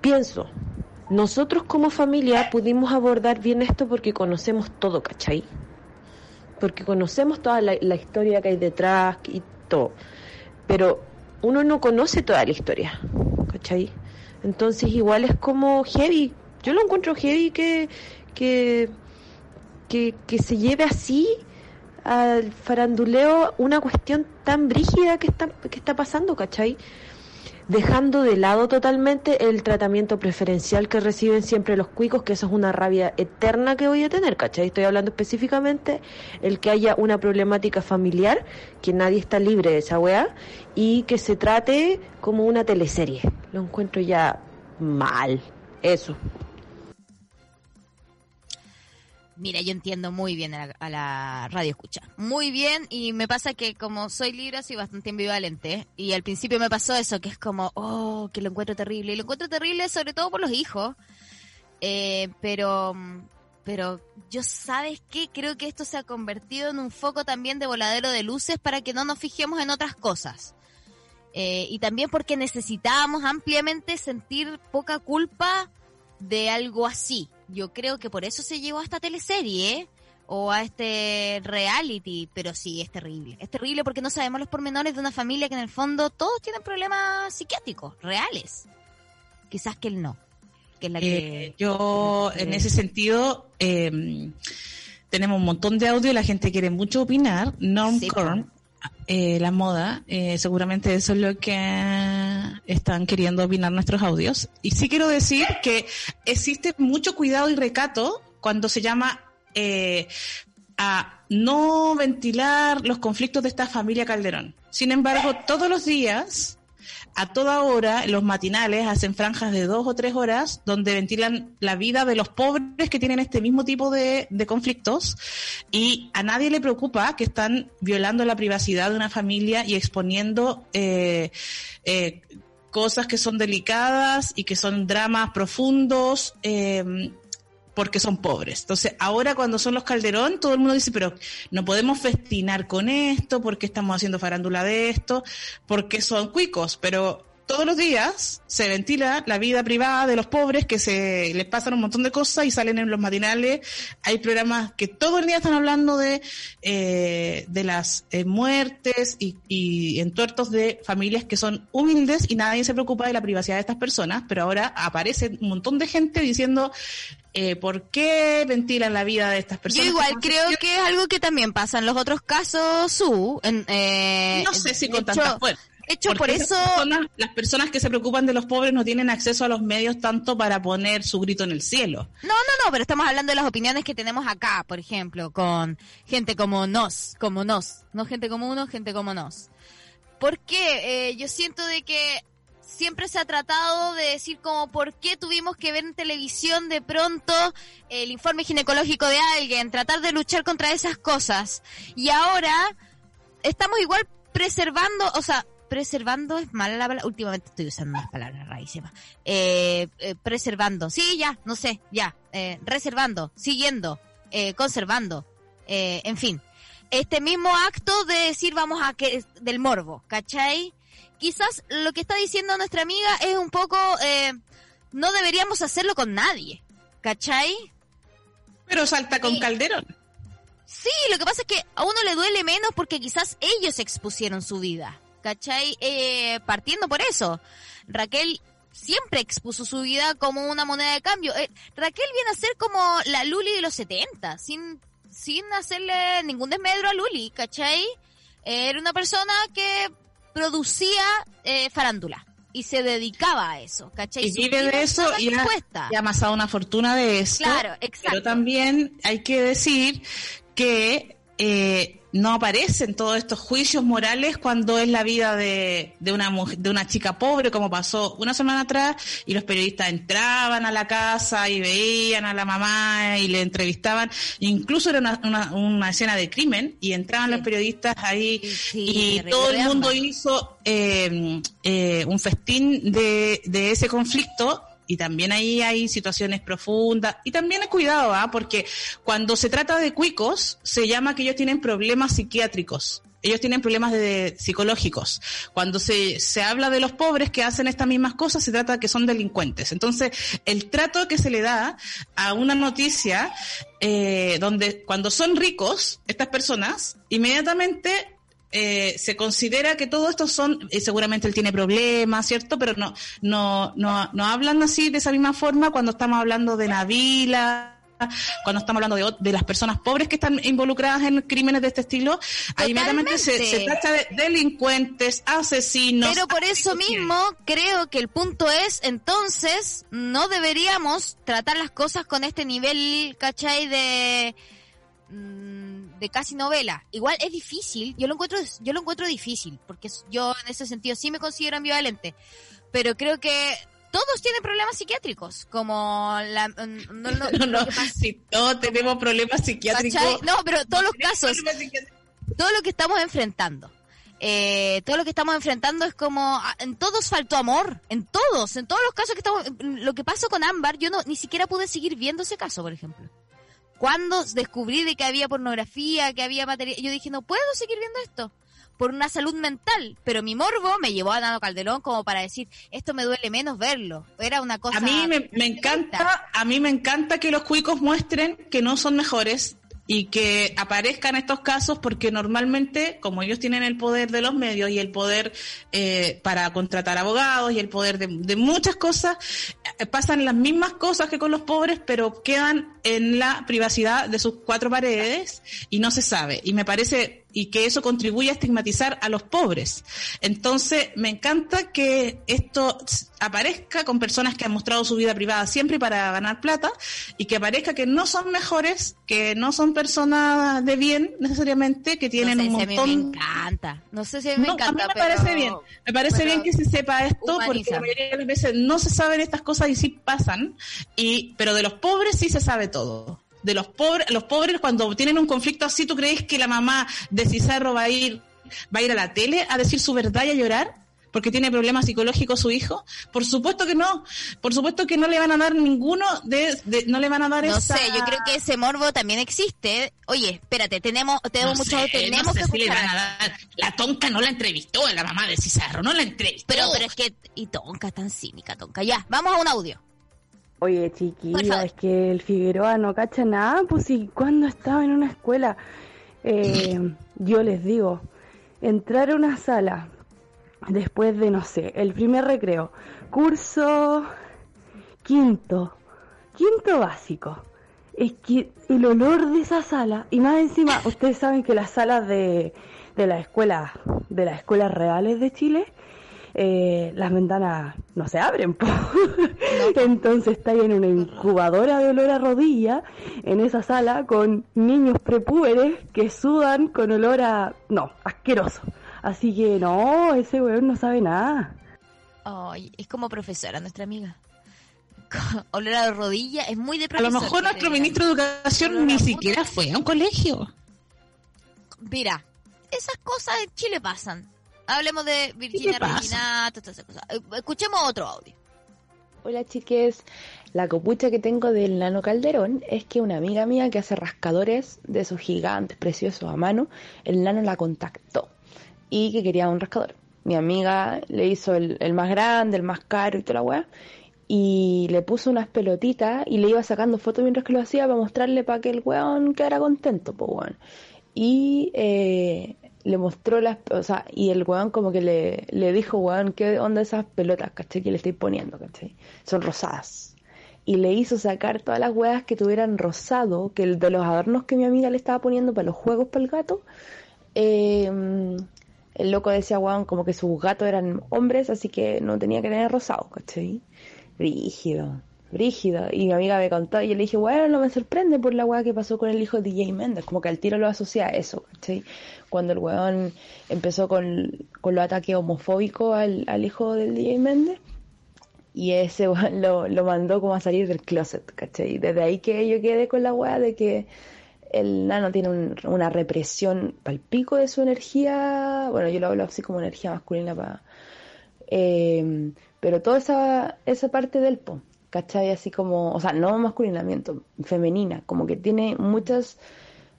pienso, nosotros como familia pudimos abordar bien esto porque conocemos todo, ¿cachai? Porque conocemos toda la, historia que hay detrás y todo. Pero uno no conoce toda la historia, ¿cachai? Entonces igual es como heavy. Yo lo encuentro heavy que, que, que, que se lleve así al faranduleo una cuestión tan brígida que está, que está pasando, ¿cachai? Dejando de lado totalmente el tratamiento preferencial que reciben siempre los cuicos, que eso es una rabia eterna que voy a tener, ¿cachai? Estoy hablando específicamente el que haya una problemática familiar, que nadie está libre de esa weá, y que se trate como una teleserie. Lo encuentro ya mal. Eso. Mira, yo entiendo muy bien a la, radio escucha. Muy bien, y me pasa que como soy libre, soy bastante ambivalente. Y al principio me pasó eso, que es como, oh, que lo encuentro terrible. Y lo encuentro terrible sobre todo por los hijos. Eh, pero, pero yo sabes qué, creo que esto se ha convertido en un foco también de voladero de luces para que no nos fijemos en otras cosas. Eh, y también porque necesitábamos ampliamente sentir poca culpa de algo así. Yo creo que por eso se llevó a esta teleserie ¿eh? o a este reality, pero sí, es terrible. Es terrible porque no sabemos los pormenores de una familia que en el fondo todos tienen problemas psiquiátricos, reales. Quizás que él no. Que es la que... Eh, yo, en ese sentido, eh, tenemos un montón de audio la gente quiere mucho opinar. Norm Sí, eh, la moda, eh, seguramente eso es lo que están queriendo opinar nuestros audios. Y sí quiero decir que existe mucho cuidado y recato cuando se llama eh, a no ventilar los conflictos de esta familia Calderón. Sin embargo, todos los días a toda hora, los matinales hacen franjas de dos o tres horas donde ventilan la vida de los pobres que tienen este mismo tipo de, de conflictos y a nadie le preocupa que están violando la privacidad de una familia y exponiendo eh, eh, cosas que son delicadas y que son dramas profundos. Eh, porque son pobres. Entonces, ahora cuando son los Calderón, todo el mundo dice, pero no podemos festinar con esto, porque estamos haciendo farándula de esto, porque son cuicos, pero todos los días se ventila la vida privada de los pobres que se les pasan un montón de cosas y salen en los matinales. Hay programas que todo el día están hablando de, eh, de las eh, muertes y, y entuertos de familias que son humildes y nadie se preocupa de la privacidad de estas personas, pero ahora aparece un montón de gente diciendo eh, por qué ventilan la vida de estas Yo personas. igual creo que es algo que también pasa en los otros casos, su. En, eh, No sé si con tanta fuerza. De hecho, por eso... personas- las personas que se preocupan de los pobres no tienen acceso a los medios tanto para poner su grito en el cielo. No, no, no, pero estamos hablando de las opiniones que tenemos acá, por ejemplo, con gente como nos, como nos, no gente como uno, gente como nos. Porque eh, yo siento de que siempre se ha tratado de decir como por qué tuvimos que ver en televisión de pronto el informe ginecológico de alguien, tratar de luchar contra esas cosas. Y ahora estamos igual preservando, o sea, preservando es mala la palabra, últimamente estoy usando unas palabras rarísimas. Eh, eh, preservando, sí, ya, no sé, ya, eh, reservando, siguiendo, eh, conservando, eh, en fin. Este mismo acto de decir vamos a que del morbo, ¿cachai? Quizás lo que está diciendo nuestra amiga es un poco, eh, no deberíamos hacerlo con nadie, ¿cachai? Pero salta con Sí. Calderón. Sí, lo que pasa es que a uno le duele menos porque quizás ellos expusieron su vida, ¿cachai? Eh, partiendo por eso. Raquel siempre expuso su vida como una moneda de cambio. Eh, Raquel viene a ser como la Luli de los 70, sin, sin hacerle ningún desmedro a Luli, ¿cachai? Era una persona que producía eh, farándula y se dedicaba a eso, ¿cachai? Y vive de eso y ha, expuesta. y ha amasado una fortuna de esto. Claro, exacto. Pero también hay que decir que eh, no aparecen todos estos juicios morales cuando es la vida de, de una mujer, de una chica pobre, como pasó una semana atrás, y los periodistas entraban a la casa y veían a la mamá y le entrevistaban. Incluso era una, una, una escena de crimen y entraban Sí. los periodistas ahí Sí, y todo el mundo hizo eh, eh, un festín de, de ese conflicto y también ahí hay situaciones profundas y también es cuidado, ¿ah? porque cuando se trata de cuicos se llama que ellos tienen problemas psiquiátricos. Ellos tienen problemas de, psicológicos. Cuando se, se habla de los pobres que hacen estas mismas cosas, se trata de que son delincuentes. Entonces, el trato que se le da a una noticia, eh, donde cuando son ricos, estas personas, inmediatamente eh, se considera que todo esto son, eh, seguramente él tiene problemas, ¿cierto? Pero no, no, no, no hablan así de esa misma forma cuando estamos hablando de Navila, cuando estamos hablando de, de las personas pobres que están involucradas en crímenes de este estilo, ahí inmediatamente se, trata de delincuentes, asesinos. Pero por eso mismo creo que el punto es, entonces, no deberíamos tratar las cosas con este nivel, ¿cachai? De, mm, de casi novela. Igual es difícil, yo lo encuentro, yo lo encuentro difícil, porque yo en ese sentido sí me considero ambivalente, pero creo que todos tienen problemas psiquiátricos, como la, mm, no, <laughs> no, No, si todos tenemos problemas psiquiátricos. No, pero todos los casos, todo lo que estamos enfrentando. Eh, todo lo que estamos enfrentando es como ah, en todos faltó amor, en todos, en todos los casos que estamos lo que pasó con Ámbar, yo no ni siquiera pude seguir viendo ese caso, por ejemplo. Cuando descubrí de que había pornografía, que había material, yo dije, no puedo seguir viendo esto por una salud mental, pero mi morbo me llevó a Nano Calderón como para decir, esto me duele menos verlo. Era una cosa A mí me, me encanta, a mí me encanta que los cuicos muestren que no son mejores y que aparezcan estos casos porque normalmente, como ellos tienen el poder de los medios y el poder eh, para contratar abogados y el poder de, muchas cosas, eh, pasan las mismas cosas que con los pobres, pero quedan en la privacidad de sus cuatro paredes y no se sabe. Y me parece y que eso contribuye a estigmatizar a los pobres. Entonces, me encanta que esto aparezca con personas que han mostrado su vida privada siempre para ganar plata y que aparezca que no son mejores, que no son personas de bien necesariamente, que tienen no sé un si a mí montón me encanta. No sé si a mí me no, encanta, a mí me pero- parece bien. Me parece pero bien que se sepa esto porque la mayoría de las veces no se saben estas cosas y sí pasan. Y, pero de los pobres sí se sabe todo. De los pobres, los pobres cuando tienen un conflicto así, ¿tú crees que la mamá de Cizarro va a ir, va a ir a la tele a decir su verdad y a llorar? Porque tiene problemas psicológicos su hijo. Por supuesto que no. Por supuesto que no le van a dar ninguno de, de- no le van a dar No esa... sé, yo creo que ese morbo también existe. Oye, espérate, tenemos, tenemos No mucho, sé, tenemos no sé que si le van a dar. La tonca no la entrevistó, la mamá de Cizarro, no la entrevistó. Pero, pero es que, y Tonka, tan cínica, Tonka. Ya, vamos a un audio. Oye, Por chiquillo, favor. es que el Figueroa no cacha nada, pues si cuando estaba en una escuela, eh, <clears throat> yo les digo, entrar a una sala después de, no sé, el primer recreo, curso quinto, quinto básico, es que el olor de esa sala, y más encima, ustedes saben que las salas de, de las escuelas, de las escuelas reales de Chile, eh, las ventanas no se abren, po. entonces está ahí en una incubadora de olor a rodilla, en esa sala, con niños prepúberes que sudan con olor a... no, asqueroso. Así que no, ese weón no sabe nada. Ay, es como profesora, nuestra amiga. <laughs> Olor a la rodilla, es muy de A lo mejor nuestro ministro de Educación ni siquiera fue a un colegio. Mira, esas cosas en Chile pasan. Hablemos de Virginia? Reginato, todas esas cosas. Eh, Escuchemos otro audio. Hola chiques, la copucha que tengo del Nano Calderón es que una amiga mía que hace rascadores de esos gigantes preciosos a mano, el Nano la contactó y que quería un rascador. Mi amiga le hizo el, el más grande, el más caro y toda la weá y le puso unas pelotitas y le iba sacando fotos mientras que lo hacía para mostrarle para que el weón quedara contento, pues weón. Y eh, le mostró las, o sea, y el weón como que le, le dijo, weón, ¿qué onda esas pelotas, caché? Que le estoy poniendo, caché? Son rosadas. Y le hizo sacar todas las weas que tuvieran rosado, que el de los adornos que mi amiga le estaba poniendo para los juegos para el gato, eh, el loco decía, weón, como que sus gatos eran hombres, así que no tenía que tener rosado, ¿cachai? Brígido, brígido. Y mi amiga me contó y yo le dije, bueno, no me sorprende por la weá que pasó con el hijo de DJ Méndez, como que al tiro lo asocia a eso, ¿cachai? Cuando el weón empezó con, con los ataques homofóbicos al, al hijo del DJ Méndez. Y ese <laughs> weón lo, lo mandó como a salir del closet, ¿cachai? Desde ahí que yo quedé con la weá de que el nano tiene un- una represión palpico de su energía, bueno, yo lo hablo así como energía masculina para... Eh, pero toda esa, esa parte del po, ¿cachai? Así como, o sea, no masculinamiento, femenina, como que tiene muchas,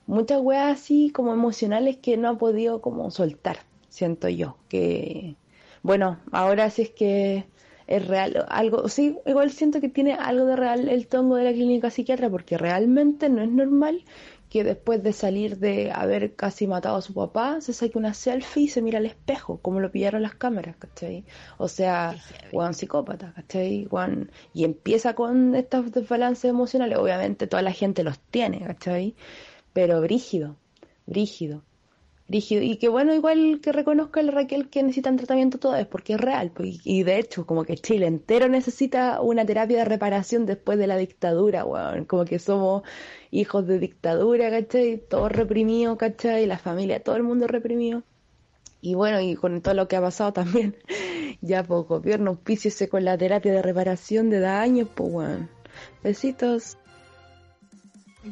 muchas weas así como emocionales que no ha podido como soltar, siento yo, que, bueno, ahora sí es que es real, algo, sí, igual siento que tiene algo de real el tongo de la clínica psiquiatra, porque realmente no es normal que después de salir de haber casi matado a su papá, se saque una selfie y se mira al espejo, como lo pillaron las cámaras, ¿cachai? O sea, Juan psicópata, ¿cachai? Juan, y empieza con estos desbalances emocionales, obviamente toda la gente los tiene, ¿cachai? Pero brígido, brígido. Y que bueno, igual que reconozca el Raquel que necesitan tratamiento todo es porque es real. pues, y, de hecho, como que Chile entero necesita una terapia de reparación después de la dictadura, weón. Como que somos hijos de dictadura, ¿cachai? Todos reprimidos, ¿cachai? La familia, todo el mundo reprimido. Y bueno, y con todo lo que ha pasado también, <laughs> ya pues gobierno, auspíciese con la terapia de reparación de daños, pues weón. Besitos.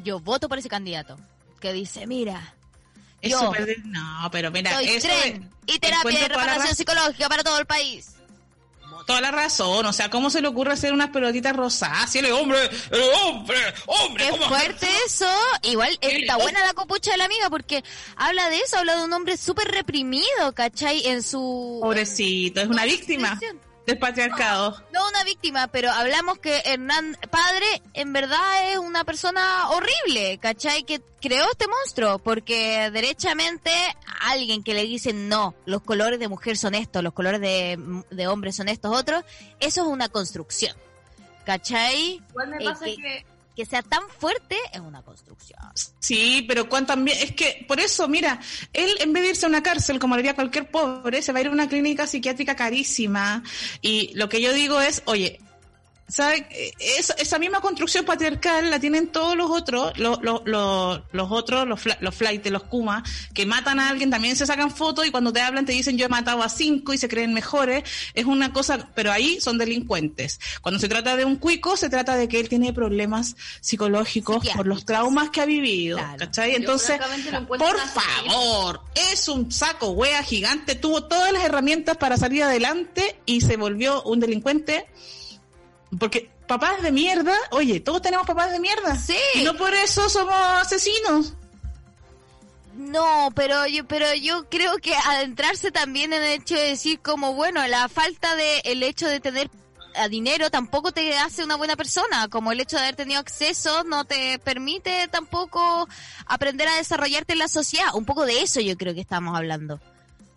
Yo voto por ese candidato que dice, mira, Es Yo súper de- No, pero mira, soy eso tren y terapia de la reparación psicológica para todo el país. toda la razón. O sea, ¿cómo se le ocurre hacer unas pelotitas él es hombre, es hombre, hombre. Qué ¿cómo fuerte eso. Igual está buena la copucha de la amiga porque habla de eso, habla de un hombre súper reprimido, ¿cachai? En su... Pobrecito, es una víctima del patriarcado. No una víctima, pero hablamos que Hernán Padre en verdad es una persona horrible, ¿cachai? Que creó este monstruo, porque derechamente alguien que le dice no, los colores de mujer son estos, los colores de, de hombre son estos otros, eso es una construcción, ¿cachai? Igual me Eh, pasa que, que que sea tan fuerte es una construcción. Sí, pero cuán también, es que por eso, mira, él en vez de irse a una cárcel, como haría cualquier pobre, se va a ir a una clínica psiquiátrica carísima. Y lo que yo digo es, oye, ¿sabe? Eh, Esa, esa misma construcción patriarcal la tienen todos los otros, los, los, los, los otros, los, los flights, los kuma, que matan a alguien, también se sacan fotos y cuando te hablan te dicen yo he matado a cinco y se creen mejores. Es una cosa, pero ahí son delincuentes. Cuando se trata de un cuico, se trata de que él tiene problemas psicológicos por los traumas que ha vivido, ¿cachai? Entonces, por favor, es un saco wea gigante, tuvo todas las herramientas para salir adelante y se volvió un delincuente porque papás de mierda, oye, todos tenemos papás de mierda. Sí. Y no por eso somos asesinos. No, pero yo, pero yo creo que adentrarse también en el hecho de decir como, bueno, la falta de, el hecho de tener a dinero tampoco te hace una buena persona, como el hecho de haber tenido acceso no te permite tampoco aprender a desarrollarte en la sociedad. Un poco de eso yo creo que estamos hablando.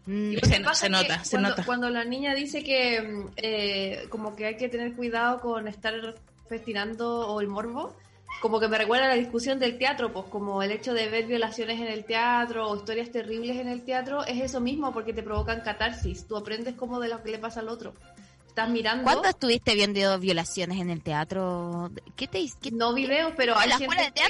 Mm, Se, pasa nota, se cuando, nota. Cuando la niña dice que mm, eh, como que hay que tener cuidado con estar festinando o el morbo, como que me recuerda a la discusión del teatro, pues como el hecho de ver violaciones en el teatro o historias terribles en el teatro, es eso mismo porque te provocan catarsis. Tú aprendes como de lo que le pasa al otro. Estás mirando. ¿Cuándo estuviste viendo violaciones en el teatro? ¿Qué te qué- No videos, pero en hay la gente escuela de que-?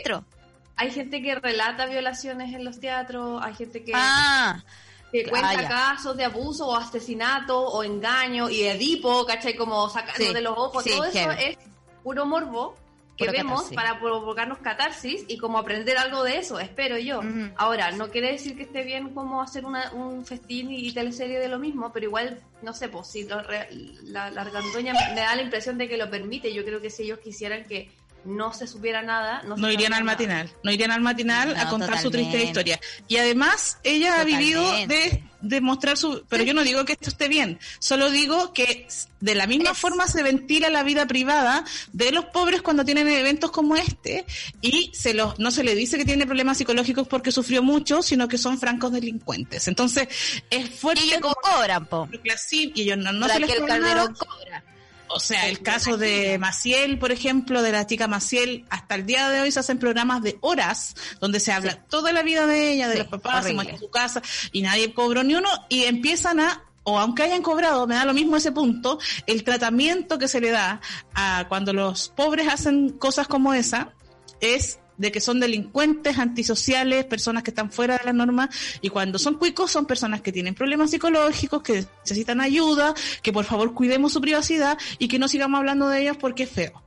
Hay gente que relata violaciones en los teatros, hay gente que, Ah, que cuenta casos de abuso o asesinato o engaño y Edipo, ¿cachai? Como sacando Sí, de los ojos. sí, Todo eso es puro morbo que Puro vemos catarsis. para provocarnos catarsis y como aprender algo de eso, espero yo. Ahora, no quiere decir que esté bien como hacer una, un festín y, teleserie de lo mismo, pero igual, no sé, pues si lo re- la, la me da la impresión de que lo permite. Yo creo que si ellos quisieran que no se supiera nada, no, se No irían al nada. matinal, no irían al matinal a contar su triste historia. Y además, ella ha vivido de, de mostrar su... Pero yo no digo que esto esté bien, solo digo que de la misma Es- forma se ventila la vida privada de los pobres cuando tienen eventos como este y se los, no se le dice que tiene problemas psicológicos porque sufrió mucho, sino que son francos delincuentes. Entonces, es fuerte y ellos como... cobran, po. Sí, y ellos no, no se les cobra. O sea, el caso de Maciel, por ejemplo, de la chica Maciel, hasta el día de hoy se hacen programas de horas donde se habla toda la vida de ella, de Sí, los papás, se muestra su casa y nadie cobró ni uno y empiezan a o aunque hayan cobrado, me da lo mismo ese punto, el tratamiento que se le da a cuando los pobres hacen cosas como esa es de que son delincuentes, antisociales, personas que están fuera de la norma, y cuando son cuicos son personas que tienen problemas psicológicos, que necesitan ayuda, que por favor cuidemos su privacidad y que no sigamos hablando de ellos porque es feo.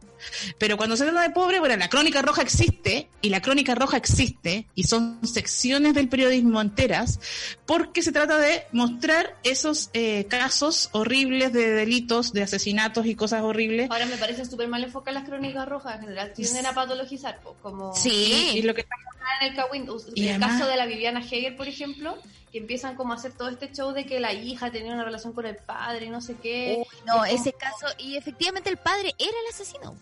Pero cuando se trata de pobre, bueno, la crónica roja existe, y la crónica roja existe, y son secciones del periodismo enteras, porque se trata de mostrar esos eh, casos horribles de delitos, de asesinatos y cosas horribles. Ahora me parece súper mal enfocar las crónicas rojas en general. Tienden a patologizar, como Sí. Y, y lo que estamos en el, Y el además- caso de la Viviana Heger, por ejemplo, que empiezan como a hacer todo este show de que la hija tenía una relación con el padre y no sé qué. Uy, no, Es como- ese caso, y efectivamente el padre era el asesino.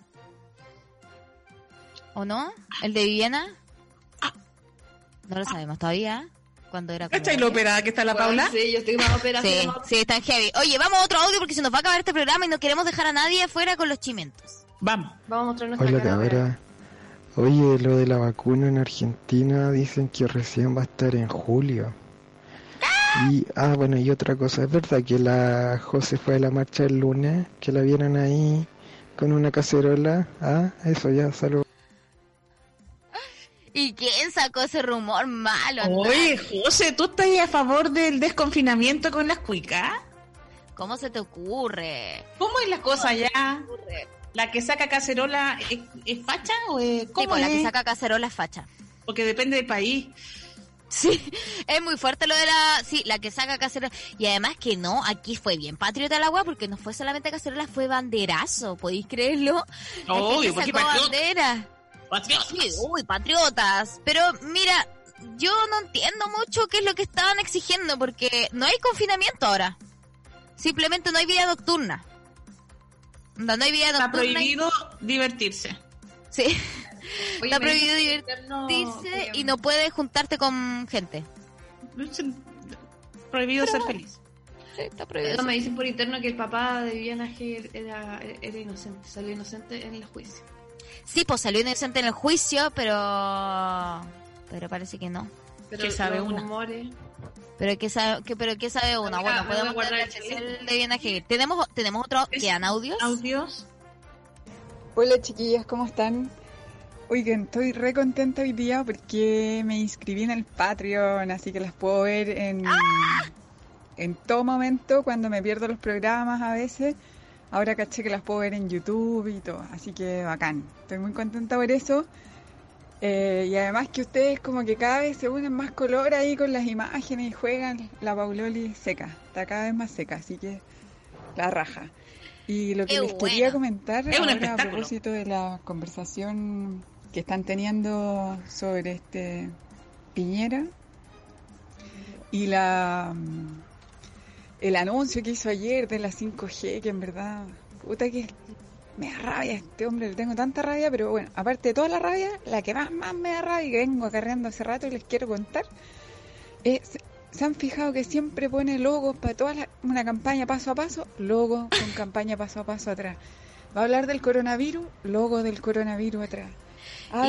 ¿O no? ¿El de Viviana? No lo sabemos todavía. Cuando era ¿Cachai lo operada que está la Paula? Sí, yo estoy más operada. Sí, más- sí, está en heavy. Oye, vamos a otro audio porque se nos va a acabar este programa y no queremos dejar a nadie afuera con los chimentos. Vamos. Vamos a mostrar nuestra Hola cara operada. cabra. Oye, lo de la vacuna en Argentina dicen que recién va a estar en julio. Y, ah, bueno, y otra cosa, ¿es verdad que la José fue a la marcha el lunes? Que la vieron ahí con una cacerola. Ah, eso ya, salud. ¿Y quién sacó ese rumor malo? Oye, José, ¿tú estás a favor del desconfinamiento con las cuicas? ¿Cómo se te ocurre? ¿Cómo es la cosa ya? ¿La que saca cacerola es, es facha o es Sí, cómo pues la que es? saca cacerola es facha. Porque depende del país. Sí, es muy fuerte lo de la... Sí, la que saca cacerola. Y además que no, aquí fue bien patriota el agua porque no fue solamente cacerola, fue banderazo. ¿Podéis creerlo? La gente sacó patriota. bandera. Patriotas. Sí, uy, patriotas. Pero mira, yo no entiendo mucho qué es lo que estaban exigiendo porque no hay confinamiento ahora. Simplemente no hay vida nocturna. No, no hay vida Está nocturna. y- prohibido divertirse. Sí. Oye, Está prohibido divertirse que- y no puedes juntarte con gente. Prohibido ser feliz. Sí, está No, me dicen por interno que el papá de Viviana G era, era inocente, salió inocente en el juicio. Sí, pues salió inocente en el juicio, pero pero parece que no. Pero ¿Qué sabe rumores- Pero qué sabe, que, pero qué sabe uno. Amiga, Bueno, podemos guardar el de Viena Hegel. Tenemos tenemos otro quedan audios. Audios. Hola chiquillas, ¿cómo están? Oigan, estoy re contenta hoy día porque me inscribí en el Patreon, así que las puedo ver en, en todo momento cuando me pierdo los programas a veces. Ahora caché que las puedo ver en YouTube y todo, así que bacán. Estoy muy contenta por eso. Eh, y además que ustedes como que cada vez se unen más color ahí con las imágenes y juegan. La Pauloli seca, está cada vez más seca, así que la raja. Y lo que les bueno. quería comentar ahora a propósito de la conversación que están teniendo sobre este Piñera y la mm, el anuncio que hizo ayer de la 5G, que en verdad, puta que me da rabia este hombre, le tengo tanta rabia, pero bueno, aparte de toda la rabia, la que más, más me da rabia y que vengo acarreando hace rato y les quiero contar, es, ¿se han fijado que siempre pone logos para toda la- una campaña paso a paso? Logo con campaña paso a paso atrás. Va a hablar del coronavirus, logo del coronavirus atrás.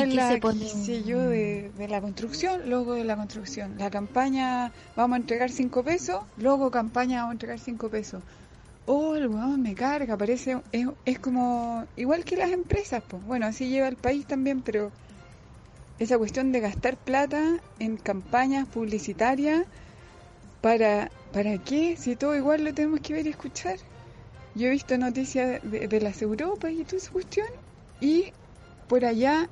Qué Habla, se qué pone? sé yo, de, de la construcción, logo de la construcción. La campaña, vamos a entregar cinco pesos, logo campaña, vamos a entregar cinco pesos. Oh, el weón me carga, parece, es, es como, igual que las empresas, pues. Bueno, así lleva el país también, pero esa cuestión de gastar plata en campañas publicitarias, ¿para, ¿para qué? Si todo igual lo tenemos que ver y escuchar. Yo he visto noticias de, de las Europas y toda esa cuestión, y por allá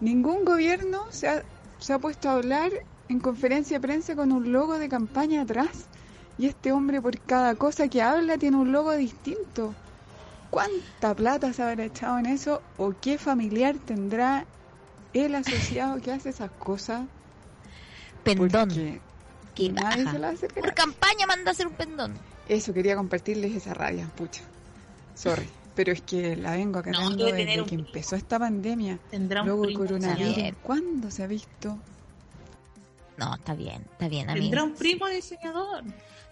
ningún gobierno se ha, se ha puesto a hablar en conferencia de prensa con un logo de campaña atrás. Y este hombre por cada cosa que habla tiene un logo distinto. ¿Cuánta plata se habrá echado en eso? ¿O qué familiar tendrá el asociado que hace esas cosas? Pendón. Qué nadie baja. se lo hace Por campaña manda a hacer un pendón. Eso, quería compartirles esa rabia, pucha. Sorry. Pero es que la vengo cargando tener desde que empezó esta pandemia. Tendrá un Luego el primo. coronavirus. bien. ¿Cuándo se ha visto? No, está bien, está bien, amigo. Tendrá un primo diseñador.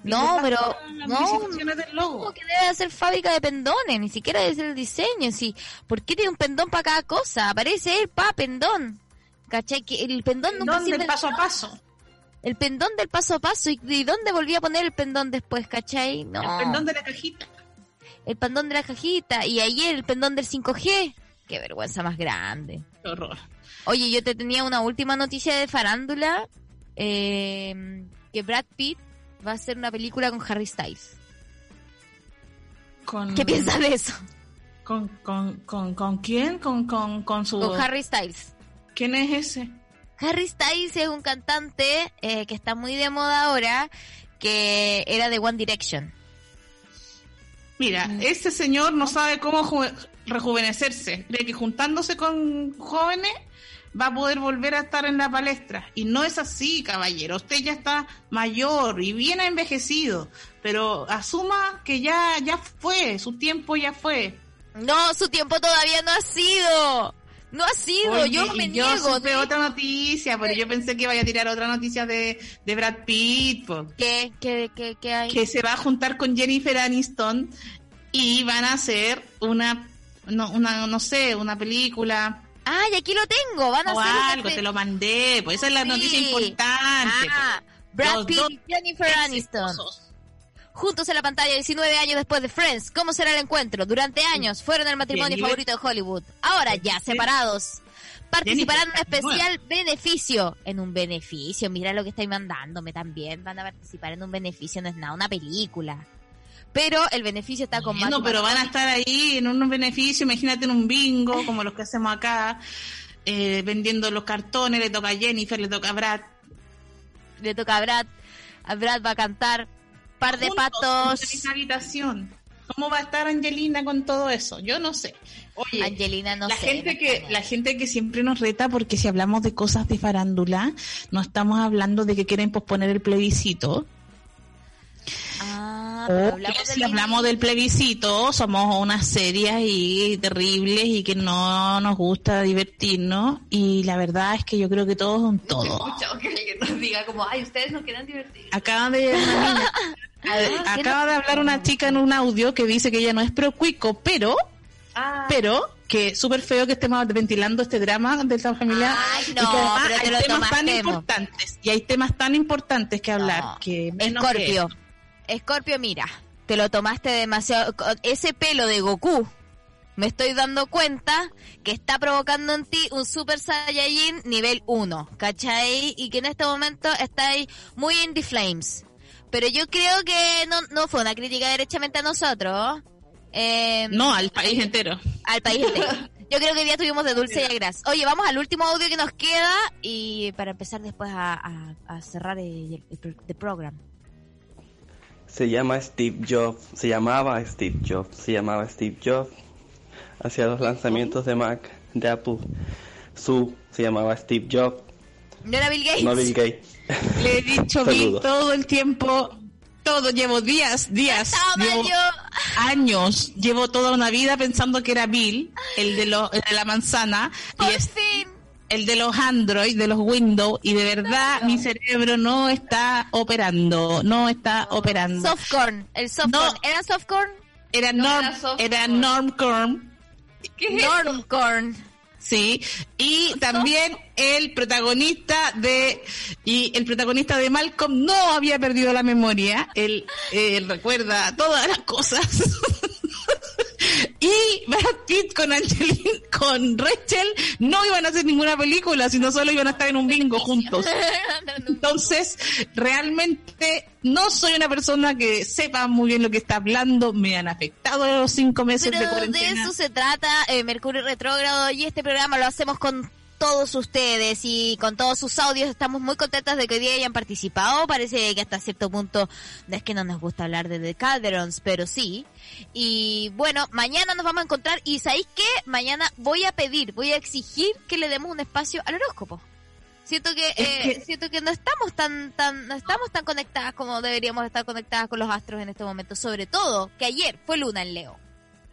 No, pero no, del logo. ¿Cómo que debe hacer fábrica de pendones? Ni siquiera debe ser el diseño. Sí. ¿Por qué tiene un pendón para cada cosa? Aparece él, pa, pendón. ¿Cachai? Que el pendón nunca ¿Dónde sirve el paso a paso? El pendón del paso a paso. ¿Y, y dónde volví a poner el pendón después, cachai? No. El pendón de la cajita. El pendón de la cajita. Y ayer el pendón del 5G. Qué vergüenza más grande. Qué horror. Oye, yo te tenía una última noticia de farándula. eh, que Brad Pitt va a hacer una película con Harry Styles. Con, ¿Qué piensas de eso? Con, con, con, ¿Con quién? Con, con, con su... Con Harry Styles. ¿Quién es ese? Harry Styles es un cantante eh, que está muy de moda ahora, que era de One Direction. Mira, ese señor no sabe cómo ju- rejuvenecerse. Cree que juntándose con jóvenes va a poder volver a estar en la palestra. Y no es así, caballero. Usted ya está mayor y bien envejecido. Pero asuma que ya, ya fue, su tiempo ya fue. No, su tiempo todavía no ha sido. No ha sido, Oye, yo me yo niego. supe de- otra noticia, pero yo pensé que iba a tirar otra noticia de, de Brad Pitt, po. ¿Qué, qué, qué, qué hay? que se va a juntar con Jennifer Aniston y van a hacer una, no, una, no sé, una película Ay, aquí lo tengo, van a o hacer algo, te lo mandé, pues esa es la Sí. noticia importante. Ah, pues. Brad Pitt y Jennifer Aniston. Juntos en la pantalla 19 años después de Friends. ¿Cómo será el encuentro? Durante años fueron el matrimonio favorito de Hollywood. Ahora ya separados. Participarán en un especial beneficio. En un beneficio, mira lo que estáis mandándome también. Van a participar en un beneficio, no es nada, una película. Pero el beneficio está con No, pero van a estar ahí en unos beneficios, imagínate en un bingo, como los que hacemos acá, eh, vendiendo los cartones, le toca a Jennifer, le toca a Brad. Le toca a Brad. A Brad va a cantar par de en patos. habitación. ¿Cómo va a estar Angelina con todo eso? Yo no sé. Oye, Angelina no la sé, gente no que la gente que siempre nos reta porque si hablamos de cosas de farándula, no estamos hablando de que quieren posponer el plebiscito. Ah, hablamos del si hablamos del plebiscito, somos unas serias y terribles y que no nos gusta divertirnos. Y la verdad es que yo creo que todo es un He todo. escuchado <laughs> que alguien nos diga como, ay, ustedes no quieren divertir. Acaba de, una <laughs> niña- a- acaba de hablar una chica en un audio que dice que ella no es procuico, pero, Ah, pero que súper feo que estemos ventilando este drama del Estado familiar. Ay, y no, que además pero te hay temas tan importantes y hay temas tan importantes que hablar No. que menos Escorpio. que- Escorpio, mira, te lo tomaste demasiado. Ese pelo de Goku, me estoy dando cuenta que está provocando en ti un Super Saiyajin nivel 1, ¿cachai? Y que en este momento estáis muy in the flames. Pero yo creo que no, no fue una crítica derechamente a nosotros. Eh, no al país entero. al país entero. <laughs> Yo creo que hoy día tuvimos de dulce y a gras. Oye, vamos al último audio que nos queda y para empezar después a, a- a cerrar el, el, pro- the program. Se llama Steve Jobs, se llamaba Steve Jobs, se llamaba Steve Jobs. Hacía los lanzamientos de Mac, de Apple. Su se llamaba Steve Jobs, ¿No era Bill Gates? no Bill Gates. Le he dicho <laughs> Bill todo el tiempo, todo, llevo días, días, llevo años, llevo toda una vida pensando que era Bill, el de, lo, el de la manzana, Por y es fin. El de los Android, de los Windows, y de verdad mi cerebro no está operando, no está operando. Softcorn. El softcorn. No. ¿Era softcorn? Era No Norm, era softcore. era Normcorn, ¿qué es eso? Normcorn. sí, y también el protagonista de y el protagonista de Malcolm no había perdido la memoria, él, él recuerda todas las cosas. <laughs> Y Brad Pitt con Angelina, con Rachel no iban a hacer ninguna película, sino solo iban a estar en un bingo juntos. <laughs> Entonces, realmente no soy una persona que sepa muy bien lo que está hablando, me han afectado los cinco meses de Pero de cuarentena. eso se trata eh, Mercurio Retrógrado y este programa lo hacemos con todos ustedes y con todos sus audios. Estamos muy contentas de que hoy día hayan participado. Parece que hasta cierto punto es que no nos gusta hablar de The Calderons, pero sí. Y bueno, mañana nos vamos a encontrar y ¿sabéis qué? Mañana voy a pedir, voy a exigir que le demos un espacio al horóscopo. Siento que, eh, que- siento que no estamos tan tan no estamos tan conectadas como deberíamos estar conectadas con los astros en este momento, sobre todo que ayer fue luna en Leo.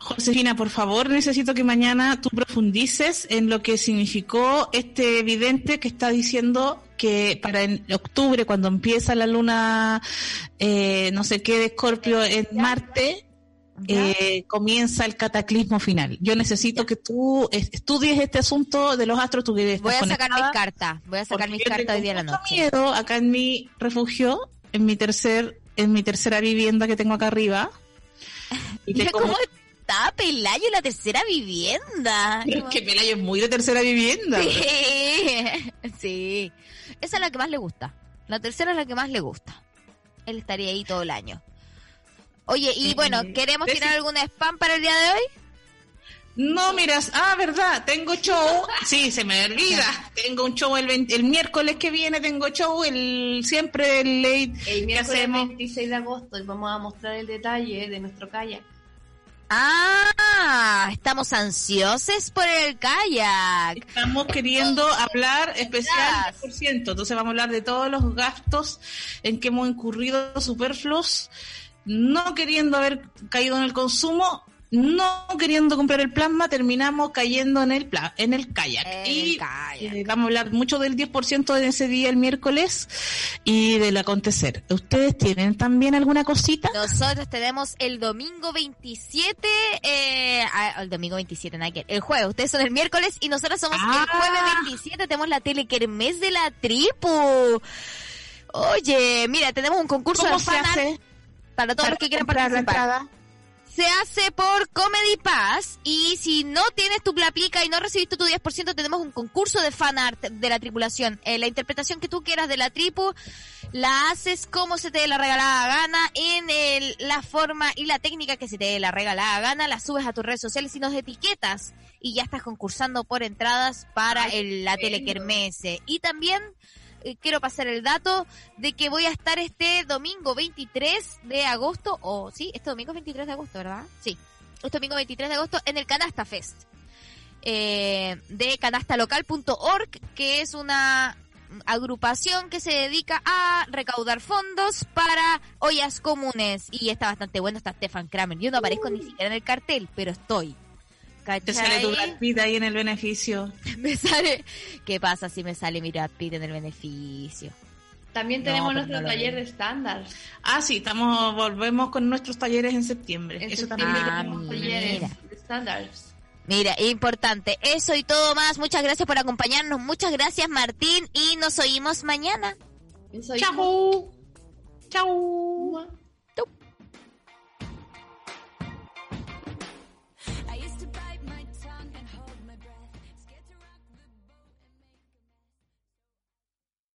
Josefina, por favor, necesito que mañana tú profundices en lo que significó este evidente que está diciendo que para en octubre, cuando empieza la luna, eh, no sé qué, de Escorpio en Marte, eh, comienza el cataclismo final. Yo necesito que tú es- estudies este asunto de los astros, tú que Voy a sacar mis cartas, voy a sacar mis cartas hoy día a la noche. miedo acá en mi refugio, en mi tercer, en mi tercera vivienda que tengo acá arriba. <laughs> Y está Pelayo en la tercera vivienda. Pero es que Pelayo es muy de tercera vivienda. Sí, <laughs> sí. Esa es la que más le gusta. La tercera es la que más le gusta. Él estaría ahí todo el año. Oye, y Eh, bueno, ¿queremos tirar algún spam para el día de hoy? No, miras, ah, verdad, tengo show. Sí, se me olvida. Tengo un show el, 20 el miércoles que viene, tengo show, el siempre el late El que miércoles hacemos. 26 de agosto y vamos a mostrar el detalle de nuestro kayak. Ah, estamos ansiosos por el kayak. Estamos queriendo hablar especial Yes. 10%. Entonces vamos a hablar de todos los gastos en que hemos incurrido superfluos, no queriendo haber caído en el consumo, no queriendo comprar el plasma, terminamos cayendo en el pla en el kayak. y eh, vamos a hablar mucho del 10% de ese día, el miércoles, y del acontecer. ¿Ustedes tienen también alguna cosita? Nosotros tenemos el domingo 27, eh, ah, el domingo 27, nada que- el jueves. Ustedes son el miércoles y nosotros somos el Ah. jueves 27. Tenemos la telekermés de la tripu. Oye, mira, tenemos un concurso ¿Cómo de para todos para los que quieran participar. Se hace por Comedy Pass y si no tienes tu plaplica y no recibiste tu 10%, tenemos un concurso de fan art de la tripulación. Eh, la interpretación que tú quieras de la tripu la haces como se te dé la regalada gana en el- la forma y la técnica que se te dé la regalada gana, la subes a tus redes sociales y nos etiquetas y ya estás concursando por entradas para Ay, el- la telekermese. Y también eh, quiero pasar el dato de que voy a estar este domingo 23 de agosto, o sí, este domingo es 23 de agosto, ¿verdad? Sí, este domingo 23 de agosto en el Canasta Fest eh, de canastalocal.org, que es una agrupación que se dedica a recaudar fondos para ollas comunes y está bastante bueno, está Stefan Kramer. Yo no aparezco ni siquiera en el cartel, pero estoy. Te sale tu ¿Cachai? Brad Pitt ahí en el beneficio. <laughs> Me sale. ¿Qué pasa si me sale mi Brad Pitt en el beneficio? También tenemos nuestro no lo taller de estándar. Ah, sí, estamos, volvemos con nuestros talleres en septiembre. En Eso septiembre también. Ah, tenemos mira. talleres de estándares. Mira, importante. Eso y todo más. Muchas gracias por acompañarnos. Muchas gracias, Martín. Y nos oímos mañana. Chau. Chau.